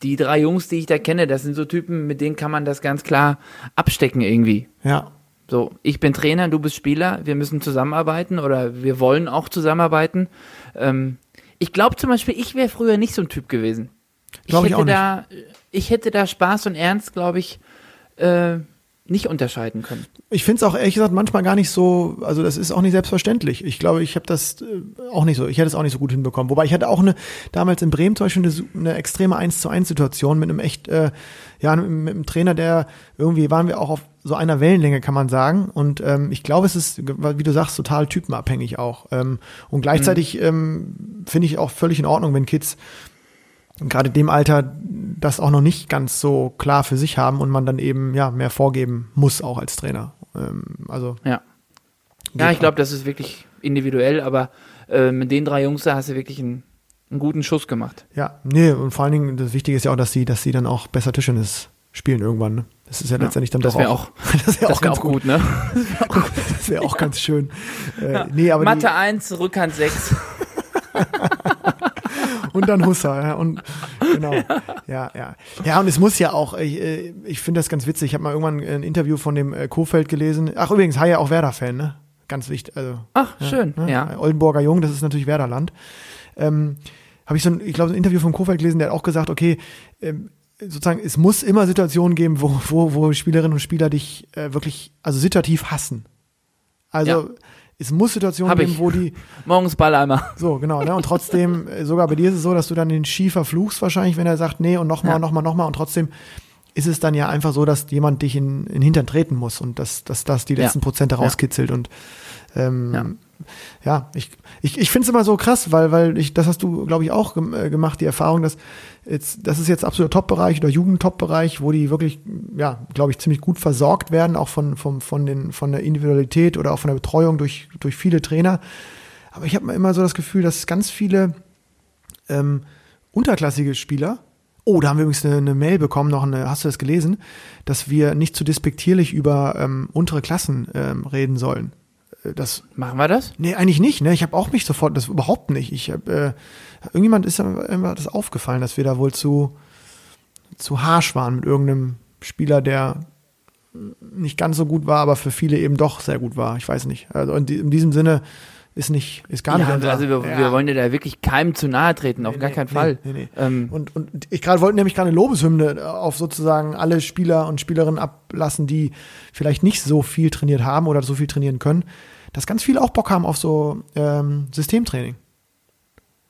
die drei Jungs, die ich da kenne, das sind so Typen, mit denen kann man das ganz klar abstecken irgendwie. Ja, So, ich bin Trainer, du bist Spieler, wir müssen zusammenarbeiten oder wir wollen auch zusammenarbeiten. Ähm, ich glaube zum Beispiel, ich wäre früher nicht so ein Typ gewesen. Glaub ich hätte da, ich hätte da Spaß und Ernst, glaube ich, äh, nicht unterscheiden können. Ich finde es auch ehrlich gesagt manchmal gar nicht so, also das ist auch nicht selbstverständlich. Ich glaube, ich habe das äh, auch nicht so, ich hätte es auch nicht so gut hinbekommen. Wobei ich hatte auch eine, damals in Bremen zum Beispiel eine, eine extreme 1 zu 1 Situation mit einem echt, äh, ja, mit, mit einem Trainer, der irgendwie waren wir auch auf so einer Wellenlänge, kann man sagen. Und ähm, ich glaube, es ist, wie du sagst, total typenabhängig auch. Ähm, und gleichzeitig ähm, finde ich auch völlig in Ordnung, wenn Kids gerade dem Alter das auch noch nicht ganz so klar für sich haben und man dann eben ja mehr vorgeben muss auch als Trainer. Ähm, also Ja. Ja, ich glaube, das ist wirklich individuell, aber äh, mit den drei Jungs da hast du wirklich einen, einen guten Schuss gemacht. ja, nee, und vor allen Dingen das Wichtige ist ja auch, dass sie, dass sie dann auch besser Tischtennis spielen irgendwann. Ne? Das ist ja, letztendlich dann das doch auch, auch- das wäre auch ganz auch gut. gut, ne? Das wäre auch ganz schön. Äh, nee, aber Mathe die, 1, Rückhand 6. und dann Hussa, ja, und genau. Ja, ja. Ja, und es muss ja auch, ich, äh, ich finde das ganz witzig. Ich habe mal irgendwann ein Interview von dem äh, Kofeld gelesen. Ach, übrigens, Haie auch Werder-Fan, ne? Ganz wichtig. Also, Ach, schön, ne? ja. Oldenburger Jung, das ist natürlich Werderland. Ähm, habe ich so ein, ich glaube, ein Interview von Kofeld gelesen, der hat auch gesagt, okay, ähm, sozusagen, es muss immer Situationen geben, wo, wo, wo Spielerinnen und Spieler dich äh, wirklich, also situativ hassen. Also Ja. es muss Situationen Hab geben, ich. wo die, Morgens Balleimer. so, genau, ne? Und trotzdem, äh, sogar bei dir ist es so, dass du dann den Ski verfluchst wahrscheinlich, wenn er sagt, nee, und nochmal, Ja. nochmal, nochmal. Und trotzdem ist es dann ja einfach so, dass jemand dich in, in den Hintern treten muss und dass, dass das die Ja. letzten Prozente rauskitzelt. Und ähm, Ja. ich, ich, ich finde es immer so krass, weil, weil ich, das hast du, glaube ich, auch äh, gemacht, die Erfahrung, dass jetzt, das ist jetzt absoluter Top-Bereich oder Jugend-Top-Bereich, wo die wirklich, ja, glaube ich, ziemlich gut versorgt werden, auch von, von, von, den, von der Individualität oder auch von der Betreuung durch, durch viele Trainer. Aber ich habe immer so das Gefühl, dass ganz viele ähm, unterklassige Spieler, oh, da haben wir übrigens eine, eine Mail bekommen, noch eine, hast du das gelesen, dass wir nicht zu despektierlich über ähm, untere Klassen ähm, reden sollen. Äh, Das, Machen wir das? nee, eigentlich nicht, ne? Ich habe auch mich sofort, das überhaupt nicht. Ich hab, äh, irgendjemand ist immer das aufgefallen, dass wir da wohl zu, zu harsch waren mit irgendeinem Spieler, der nicht ganz so gut war, aber für viele eben doch sehr gut war. Ich weiß nicht. Also in, in diesem Sinne ist nicht, ist gar nicht ja, unser- also wir, Ja. wir wollen dir da wirklich keinem zu nahe treten, auf Nee, gar keinen nee, Fall. nee, nee. Ähm, Und, und ich gerade wollte nämlich gerade eine Lobeshymne auf sozusagen alle Spieler und Spielerinnen ablassen, die vielleicht nicht so viel trainiert haben oder so viel trainieren können, dass ganz viele auch Bock haben auf so ähm, Systemtraining.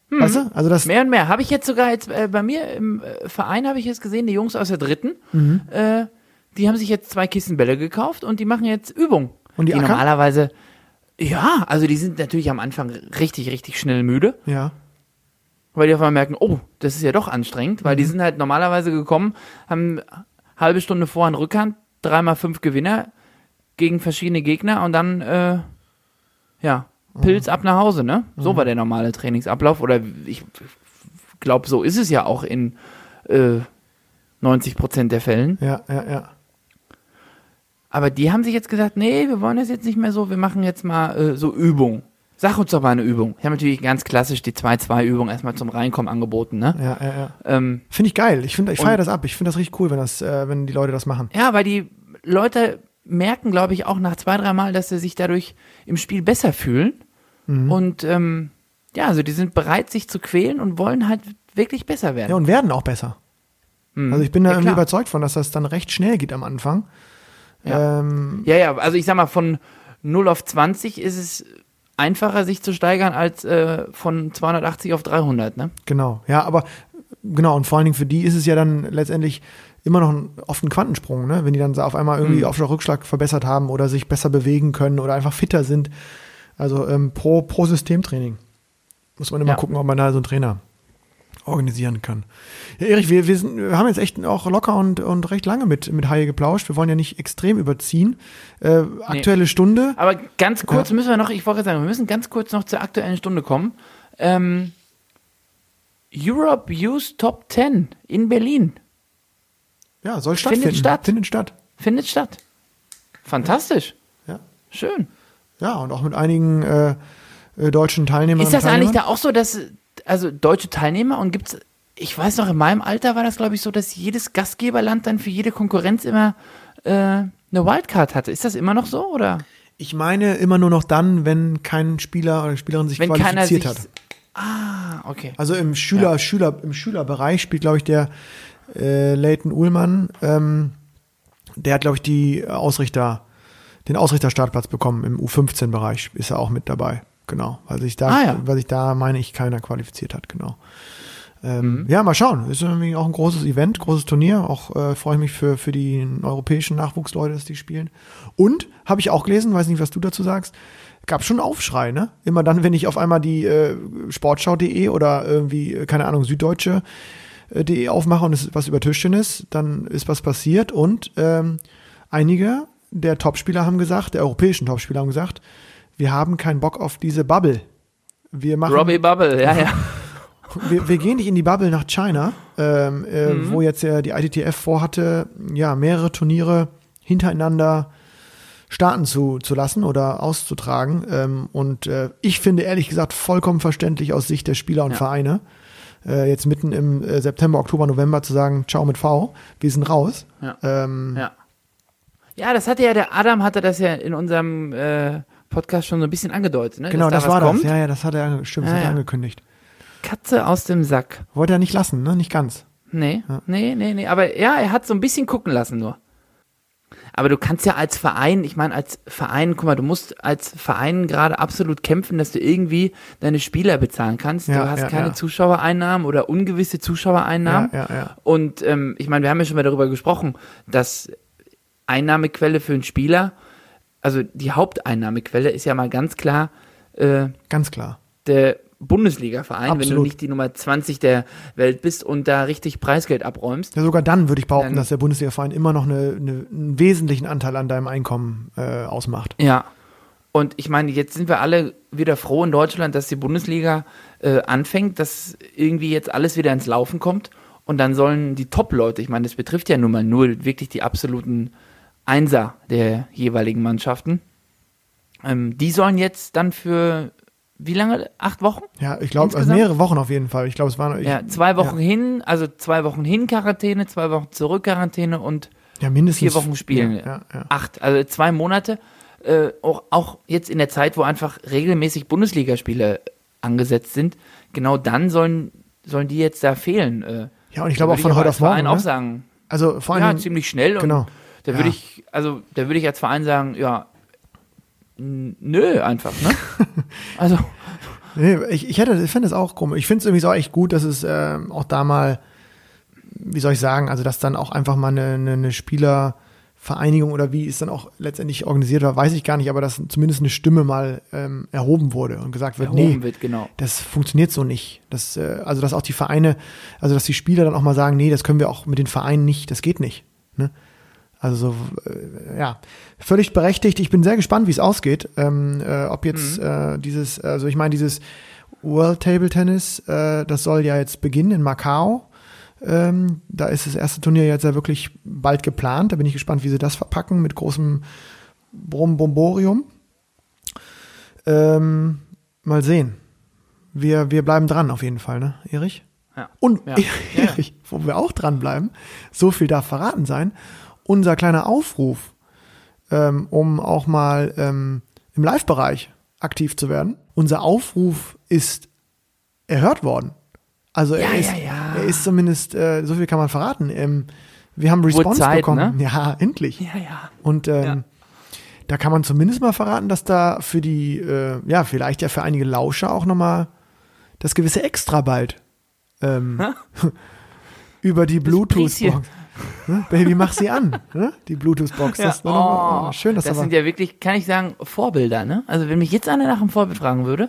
Weißt du? Also das, Mehr und mehr. Habe ich jetzt sogar jetzt äh, bei mir im äh, Verein habe ich jetzt gesehen, die Jungs aus der dritten, Mhm. äh, die haben sich jetzt zwei Kisten Bälle gekauft und die machen jetzt Übungen. Und die ackern? normalerweise, ja, also die sind natürlich am Anfang richtig, richtig schnell müde, ja, weil die auf einmal merken, oh, das ist ja doch anstrengend, weil die Mhm. sind halt normalerweise gekommen, haben halbe Stunde vor an Rückhand, dreimal fünf Gewinner gegen verschiedene Gegner und dann, äh, ja, Mhm. Pilz ab nach Hause, ne? So war der normale Trainingsablauf oder ich glaube, so ist es ja auch in äh, 90 Prozent der Fällen. ja, ja, ja. Aber die haben sich jetzt gesagt, nee, wir wollen das jetzt nicht mehr so, wir machen jetzt mal äh, so Übung. Sag uns doch mal eine Übung. Ich habe natürlich ganz klassisch die 2-2-Übung erstmal zum Reinkommen angeboten, ne? Ja, ja, ja. Ähm, Finde ich geil. Ich, finde, ich feiere das ab. Ich finde das richtig cool, wenn, das, äh, wenn die Leute das machen. ja, weil die Leute merken, glaube ich, auch nach zwei, drei Mal, dass sie sich dadurch im Spiel besser fühlen. Mhm. Und ähm, ja, also die sind bereit, sich zu quälen und wollen halt wirklich besser werden. Ja, und werden auch besser. Mhm. Also ich bin da ja, irgendwie klar. überzeugt von, dass das dann recht schnell geht am Anfang. Ja. Ähm, Ja, ja, also ich sag mal, von 0 auf 20 ist es einfacher, sich zu steigern, als äh, von 280 auf 300, ne? Genau, ja, aber genau, und vor allen Dingen für die ist es ja dann letztendlich immer noch ein, oft ein Quantensprung, ne? wenn die dann auf einmal irgendwie Mhm. Aufschlag, Rückschlag verbessert haben oder sich besser bewegen können oder einfach fitter sind. Also ähm, pro, pro Systemtraining muss man immer Ja. gucken, ob man da so einen Trainer organisieren kann. Ja, Erich, wir, wir, sind, wir haben jetzt echt auch locker und, und recht lange mit, mit Haie geplauscht. Wir wollen ja nicht extrem überziehen. Äh, aktuelle Stunde. Aber ganz kurz Ja. müssen wir noch, ich wollte sagen, wir müssen ganz kurz noch zur aktuellen Stunde kommen. Ähm, Europe Youth Top 10 in Berlin Ja, soll Findet stattfinden. statt. Findet statt. findet statt. Fantastisch. Ja. Schön. Ja, und auch mit einigen äh, äh, deutschen Teilnehmern. Ist das und eigentlich Teilnehmern. da auch so, dass, also deutsche Teilnehmer und gibt's, ich weiß noch, in meinem Alter war das, glaube ich, so, dass jedes Gastgeberland dann für jede Konkurrenz immer äh, eine Wildcard hatte. Ist das immer noch so, oder? Ich meine immer nur noch dann, wenn kein Spieler oder Spielerin sich Wenn qualifiziert sich. hat. Ah, okay. Also im Schüler, Schüler, im Schülerbereich spielt, glaube ich, der äh, Leighton Uhlmann, ähm, der hat, glaube ich, die Ausrichter, den Ausrichterstartplatz bekommen. Im U15-Bereich ist er auch mit dabei. Genau. Weil sich da, Ah, ja. weil sich da, meine ich, keiner qualifiziert hat, genau. Ähm, Mhm. Ja, mal schauen. Ist irgendwie auch ein großes Event, großes Turnier. Auch äh, freue ich mich für, für die europäischen Nachwuchsleute, dass die spielen. Und habe ich auch gelesen, weiß nicht, was du dazu sagst, gab schon Aufschrei, ne? Immer dann, wenn ich auf einmal die äh, Sportschau.de oder irgendwie, äh, keine Ahnung, Süddeutsche äh, aufmache und es ist was über Tischtennis, dann ist was passiert und ähm, einige der Topspieler haben gesagt, der europäischen Topspieler haben gesagt, wir haben keinen Bock auf diese Bubble. Wir machen Robbie Bubble, ja, ja. wir, wir gehen nicht in die Bubble nach China, ähm, äh, Mhm. wo jetzt ja die ITTF vorhatte, ja, mehrere Turniere hintereinander starten zu, zu lassen oder auszutragen. Ähm, und äh, ich finde ehrlich gesagt vollkommen verständlich aus Sicht der Spieler und Ja. Vereine, äh, jetzt mitten im äh, September, Oktober, November zu sagen, ciao mit V, wir sind raus. Ja. Ähm, Ja. Ja, das hatte ja der Adam hatte das ja in unserem äh, Podcast schon so ein bisschen angedeutet, ne? Genau, das da war kommt. das. Ja, ja, das hat er, stimmt, Ja, hat er angekündigt. Katze aus dem Sack. Wollte er nicht lassen, ne? Nicht ganz. Nee, Ja. nee, nee, nee. Aber ja, er hat so ein bisschen gucken lassen nur. Aber du kannst ja als Verein, ich meine, als Verein, guck mal, du musst als Verein gerade absolut kämpfen, dass du irgendwie deine Spieler bezahlen kannst. Ja, du hast ja, keine ja. Zuschauereinnahmen oder ungewisse Zuschauereinnahmen. Ja, ja, ja. Und ähm, ich meine, wir haben ja schon mal darüber gesprochen, dass Einnahmequelle für einen Spieler, also die Haupteinnahmequelle ist ja mal ganz klar äh, Ganz klar. der Bundesliga-Verein, wenn du nicht die Nummer 20 der Welt bist und da richtig Preisgeld abräumst. Ja, sogar dann würde ich behaupten, Dann- dass der Bundesliga-Verein immer noch eine, eine, einen wesentlichen Anteil an deinem Einkommen äh, ausmacht. Ja. Und ich meine, jetzt sind wir alle wieder froh in Deutschland, dass die Bundesliga äh, anfängt, dass irgendwie jetzt alles wieder ins Laufen kommt. Und dann sollen die Top-Leute, ich meine, das betrifft ja nun mal nur wirklich die absoluten Einser der jeweiligen Mannschaften, ähm, die sollen jetzt dann für wie lange? Acht Wochen? Ja, ich glaube, also mehrere Wochen auf jeden Fall. Ich glaube, es waren ich, Ja, zwei Wochen hin, also zwei Wochen hin Quarantäne, zwei Wochen zurück Quarantäne und ja, mindestens vier Wochen spielen. Ja, ja, ja. Acht, also zwei Monate. Äh, auch, auch jetzt in der Zeit, wo einfach regelmäßig Bundesligaspiele angesetzt sind, genau dann sollen, sollen die jetzt da fehlen. Äh, ja, und ich glaube auch von heute auf morgen. Verein auch Ne? sagen, Also vor ja, allem, ziemlich schnell. genau. Und da würde Ja. ich, also da würde ich als Verein sagen, ja, nö, einfach, ne? also, nee, ich, ich hätte, ich finde es auch komisch. Ich finde es irgendwie so echt gut, dass es ähm, auch da mal, wie soll ich sagen, also dass dann auch einfach mal eine, eine, eine Spielervereinigung oder wie es dann auch letztendlich organisiert war, weiß ich gar nicht, aber dass zumindest eine Stimme mal ähm, erhoben wurde und gesagt wird, erhoben nee, wird, genau. das funktioniert so nicht. Das, äh, also, dass auch die Vereine, also, dass die Spieler dann auch mal sagen, nee, das können wir auch mit den Vereinen nicht, das geht nicht. Ne? Also, so, äh, ja, völlig berechtigt. Ich bin sehr gespannt, wie es ausgeht. Ähm, äh, ob jetzt äh, dieses, also, ich meine, dieses World Table Tennis, äh, das soll ja jetzt beginnen in Macau. Ähm, da ist das erste Turnier jetzt ja wirklich bald geplant. Da bin ich gespannt, wie sie das verpacken mit großem Brumbomborium. Ähm, mal sehen. Wir, wir bleiben dran auf jeden Fall, ne, Erich? Ja. Und Ja. Ja, ja. Erich, wo wir auch dranbleiben, so viel darf verraten sein, unser kleiner Aufruf, ähm, um auch mal ähm, im Live-Bereich aktiv zu werden. Unser Aufruf ist erhört worden. Also er, Ja, ist, ja, ja. er ist zumindest, äh, so viel kann man verraten. Ähm, wir haben Response Zeit, bekommen. ne? Ja, endlich. Ja, ja. Und ähm, da kann man zumindest mal verraten, dass da für die, äh, ja, vielleicht ja für einige Lauscher auch nochmal das gewisse Extra bald ähm, über die Bluetooth-Box. Ne? Baby, mach sie an, ne? die Bluetooth-Box. Das ist noch mal- oh, schön, dass das sind ja wirklich, kann ich sagen, Vorbilder, ne? Also wenn mich jetzt einer nach einem Vorbild fragen würde,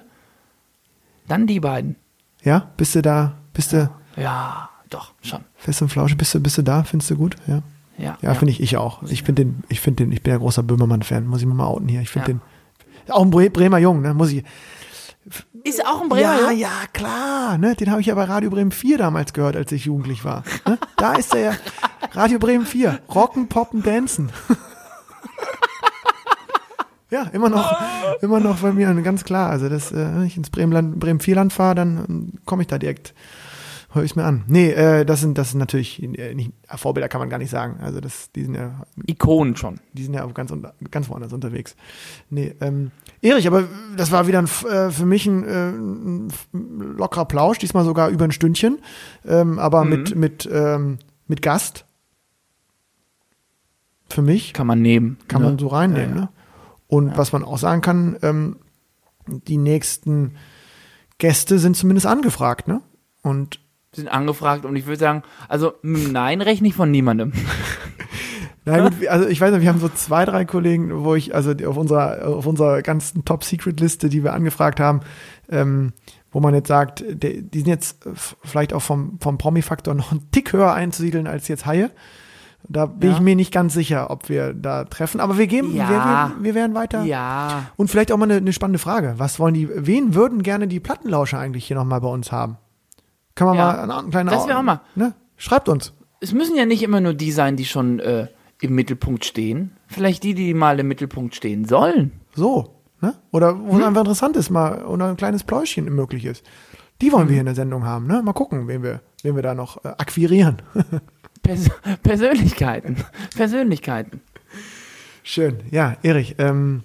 dann die beiden. ja, bist du da, bist du Ja, doch, schon. fest und flauschig, bist du, bist du da, findest du gut? Ja, Ja, ja, finde ich, ich auch. Ich finde den, ich finde den, ich bin ja großer Böhmermann-Fan, muss ich mir mal outen hier. Ich finde Ja. den, auch ein Bre Bremer Jung, ne, muss ich, Ist auch ein Bremer. ja, Jung? ja, klar. Ne? Den habe ich ja bei Radio Bremen 4 damals gehört, als ich jugendlich war. Ne? Da ist er ja. Radio Bremen 4. Rocken, poppen, dancen. ja, immer noch, immer noch bei mir, ganz klar. Also, das, äh, wenn ich ins Bremen, Bremen 4 Land fahre, dann ähm, komme ich da direkt, höre ich mir an. Nee, äh, das sind, das sind natürlich, äh, nicht, Vorbilder kann man gar nicht sagen. Also, das, die sind ja Ikonen schon. die sind ja auch ganz, unter, ganz woanders unterwegs. Nee, ähm, Erich, aber das war wieder ein, äh, für mich ein, äh, ein lockerer Plausch, diesmal sogar über ein Stündchen, ähm, aber Mhm. mit, mit, ähm, mit Gast. Für mich Kann man nehmen. kann ne? man so reinnehmen. Ja, ja. Ne? Und was man auch sagen kann, ähm, die nächsten Gäste sind zumindest angefragt, ne? Und Sind angefragt und ich würde sagen, also Nein rechne ich von niemandem. Wir- also ich weiß nicht, wir haben so zwei, drei Kollegen, wo ich, also auf unserer, auf unserer ganzen Top-Secret-Liste, die wir angefragt haben, ähm, wo man jetzt sagt, die, sind jetzt vielleicht auch vom, vom Promi-Faktor noch einen Tick höher einzusiedeln als jetzt Haie. Da bin Ja. ich mir nicht ganz sicher, ob wir da treffen, aber wir geben, Ja. wir, wir, wir werden weiter. Ja. Und vielleicht auch mal eine, eine spannende Frage. Was wollen die, wen würden gerne die Plattenlauscher eigentlich hier nochmal bei uns haben? Können wir Ja. mal einen, einen kleinen Das wär auch mal. Ne? Schreibt uns. Es müssen ja nicht immer nur die sein, die schon äh, im Mittelpunkt stehen. Vielleicht die, die mal im Mittelpunkt stehen sollen. So, ne? Oder wo Hm? es einfach interessant ist, mal oder ein kleines Pläuschen möglich ist. Die Hm. wollen wir hier in der Sendung haben, ne? Mal gucken, wen wir, wen wir da noch äh, akquirieren. Pers Persönlichkeiten. Persönlichkeiten. Schön. Ja, Erich, ähm,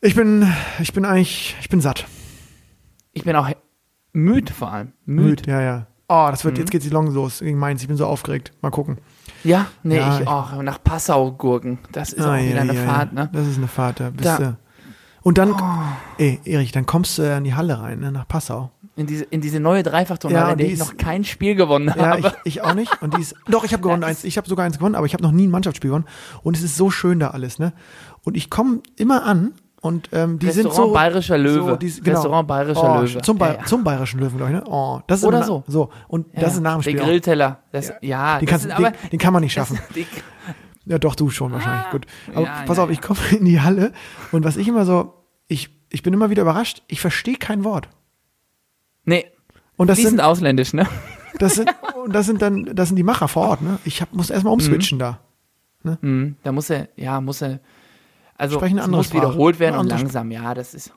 ich bin, ich bin eigentlich, ich bin satt. Ich bin auch müde vor allem. Müde. Müde, ja, ja. Oh, das wird, Mhm. jetzt geht's die Long los gegen Mainz. Ich bin so aufgeregt. Mal gucken. Ja, nee, Ja, ich auch. Nach Passau gurken. Das ist auch Ah, wieder ja, eine ja, Fahrt, ja. ne? Das ist eine Fahrt, da bist Da- du. Und dann, Oh. ey, Erich, dann kommst du in die Halle rein, ne, nach Passau. In diese, in diese neue Dreifachtonale, Ja, in der ich ist- noch kein Spiel gewonnen Ja, habe. ich, ich auch nicht. Und die ist, doch, ich habe gewonnen Ja, eins. Ich habe sogar eins gewonnen, aber ich habe noch nie ein Mannschaftsspiel gewonnen. Und es ist so schön da alles, ne? Und ich komme immer an und ähm, die sind Restaurant so Bayerischer Löwe. So, die, genau. Restaurant Bayerischer oh, Löwe. Zum, Ba- Ja, ja. zum Bayerischen Löwen, glaube ich, ne? Oh, das ist Oder so. So, und Ja, das ist nach dem Spiel. Der. Grillteller. Das, ja, Den, das kannst, ist den, aber, den kann man nicht schaffen. die- Ja, doch, du schon wahrscheinlich. Gut. Aber ja, pass ja, auf, ich ja. komme in die Halle und was ich immer so, ich, ich bin immer wieder überrascht, ich verstehe kein Wort. Nee, Und das die sind sind, ausländisch, ne? das sind, und das sind dann, das sind die Macher vor Ort, ne? Ich hab, muss erstmal umswitchen da. Mhm, da muss er, ja, muss er, also Sprechen eine muss Sprache. wiederholt werden und langsam, ja, das ist,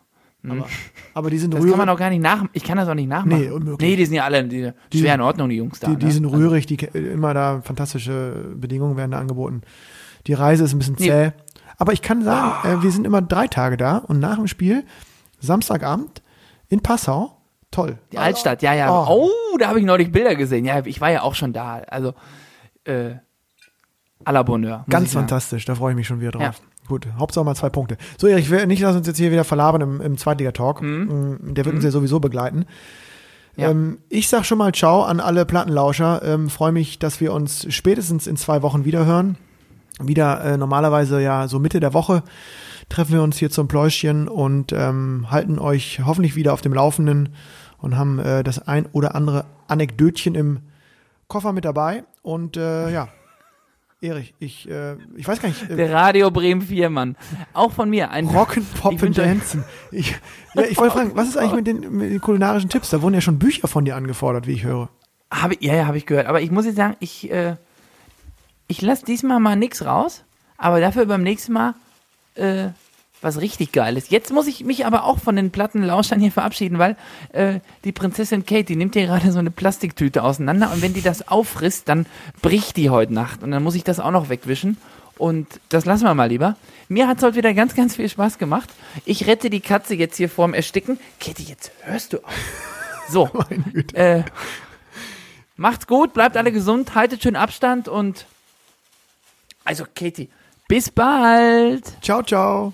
Aber, aber die sind das rührig. kann man auch gar nicht nach, ich kann das auch nicht nachmachen. Nee, unmöglich. Nee, die sind ja alle die, Die- schwer in Ordnung, die Jungs da. Die, die ne? sind Also, rührig, die immer da fantastische Bedingungen werden da angeboten. Die Reise ist ein bisschen Nee. zäh. Aber ich kann sagen, äh, wir sind immer drei Tage da und nach dem Spiel, Samstagabend in Passau, toll. Die Altstadt, ja, ja. Oh. Oh, da habe ich neulich Bilder gesehen. Ja, ich war ja auch schon da. Also, äh, à la Bonheur. Ganz fantastisch, da freue ich mich schon wieder drauf. Ja. Gut, Hauptsache mal zwei Punkte. So, Erich, ich will nicht, dass uns jetzt hier wieder verlabern im, im Zweitliga-Talk. Mm, Der wird uns ja sowieso begleiten. Mhm. Ja. Ähm, ich sag schon mal Ciao an alle Plattenlauscher. Ähm, Freue mich, dass wir uns spätestens in zwei Wochen wieder hören. Wieder äh, normalerweise ja so Mitte der Woche treffen wir uns hier zum Pläuschchen und ähm, halten euch hoffentlich wieder auf dem Laufenden und haben äh, das ein oder andere Anekdötchen im Koffer mit dabei. Und äh, ja, Erich, ich, äh, ich weiß gar nicht. Äh, Der Radio Bremen 4, Mann. Auch von mir. Ein Rocken, Ich Poppen, euch- Dancen. Ich, ja, ich wollte fragen, was ist eigentlich mit den, mit den kulinarischen Tipps? Da wurden ja schon Bücher von dir angefordert, wie ich höre. Habe, ja, ja, habe ich gehört. Aber ich muss jetzt sagen, ich, äh, ich lasse diesmal mal nichts raus. Aber dafür beim nächsten Mal äh, was richtig geil ist. Jetzt muss ich mich aber auch von den Plattenlauschern hier verabschieden, weil äh, die Prinzessin Kate, die nimmt hier gerade so eine Plastiktüte auseinander und wenn die das auffrisst, dann bricht die heute Nacht und dann muss ich das auch noch wegwischen. Und das lassen wir mal lieber. Mir hat es heute wieder ganz, ganz viel Spaß gemacht. Ich rette die Katze jetzt hier vorm Ersticken. Katie, jetzt hörst du auf. So. äh, macht's gut, bleibt alle gesund, haltet schön Abstand und also Katie, bis bald. Ciao, ciao.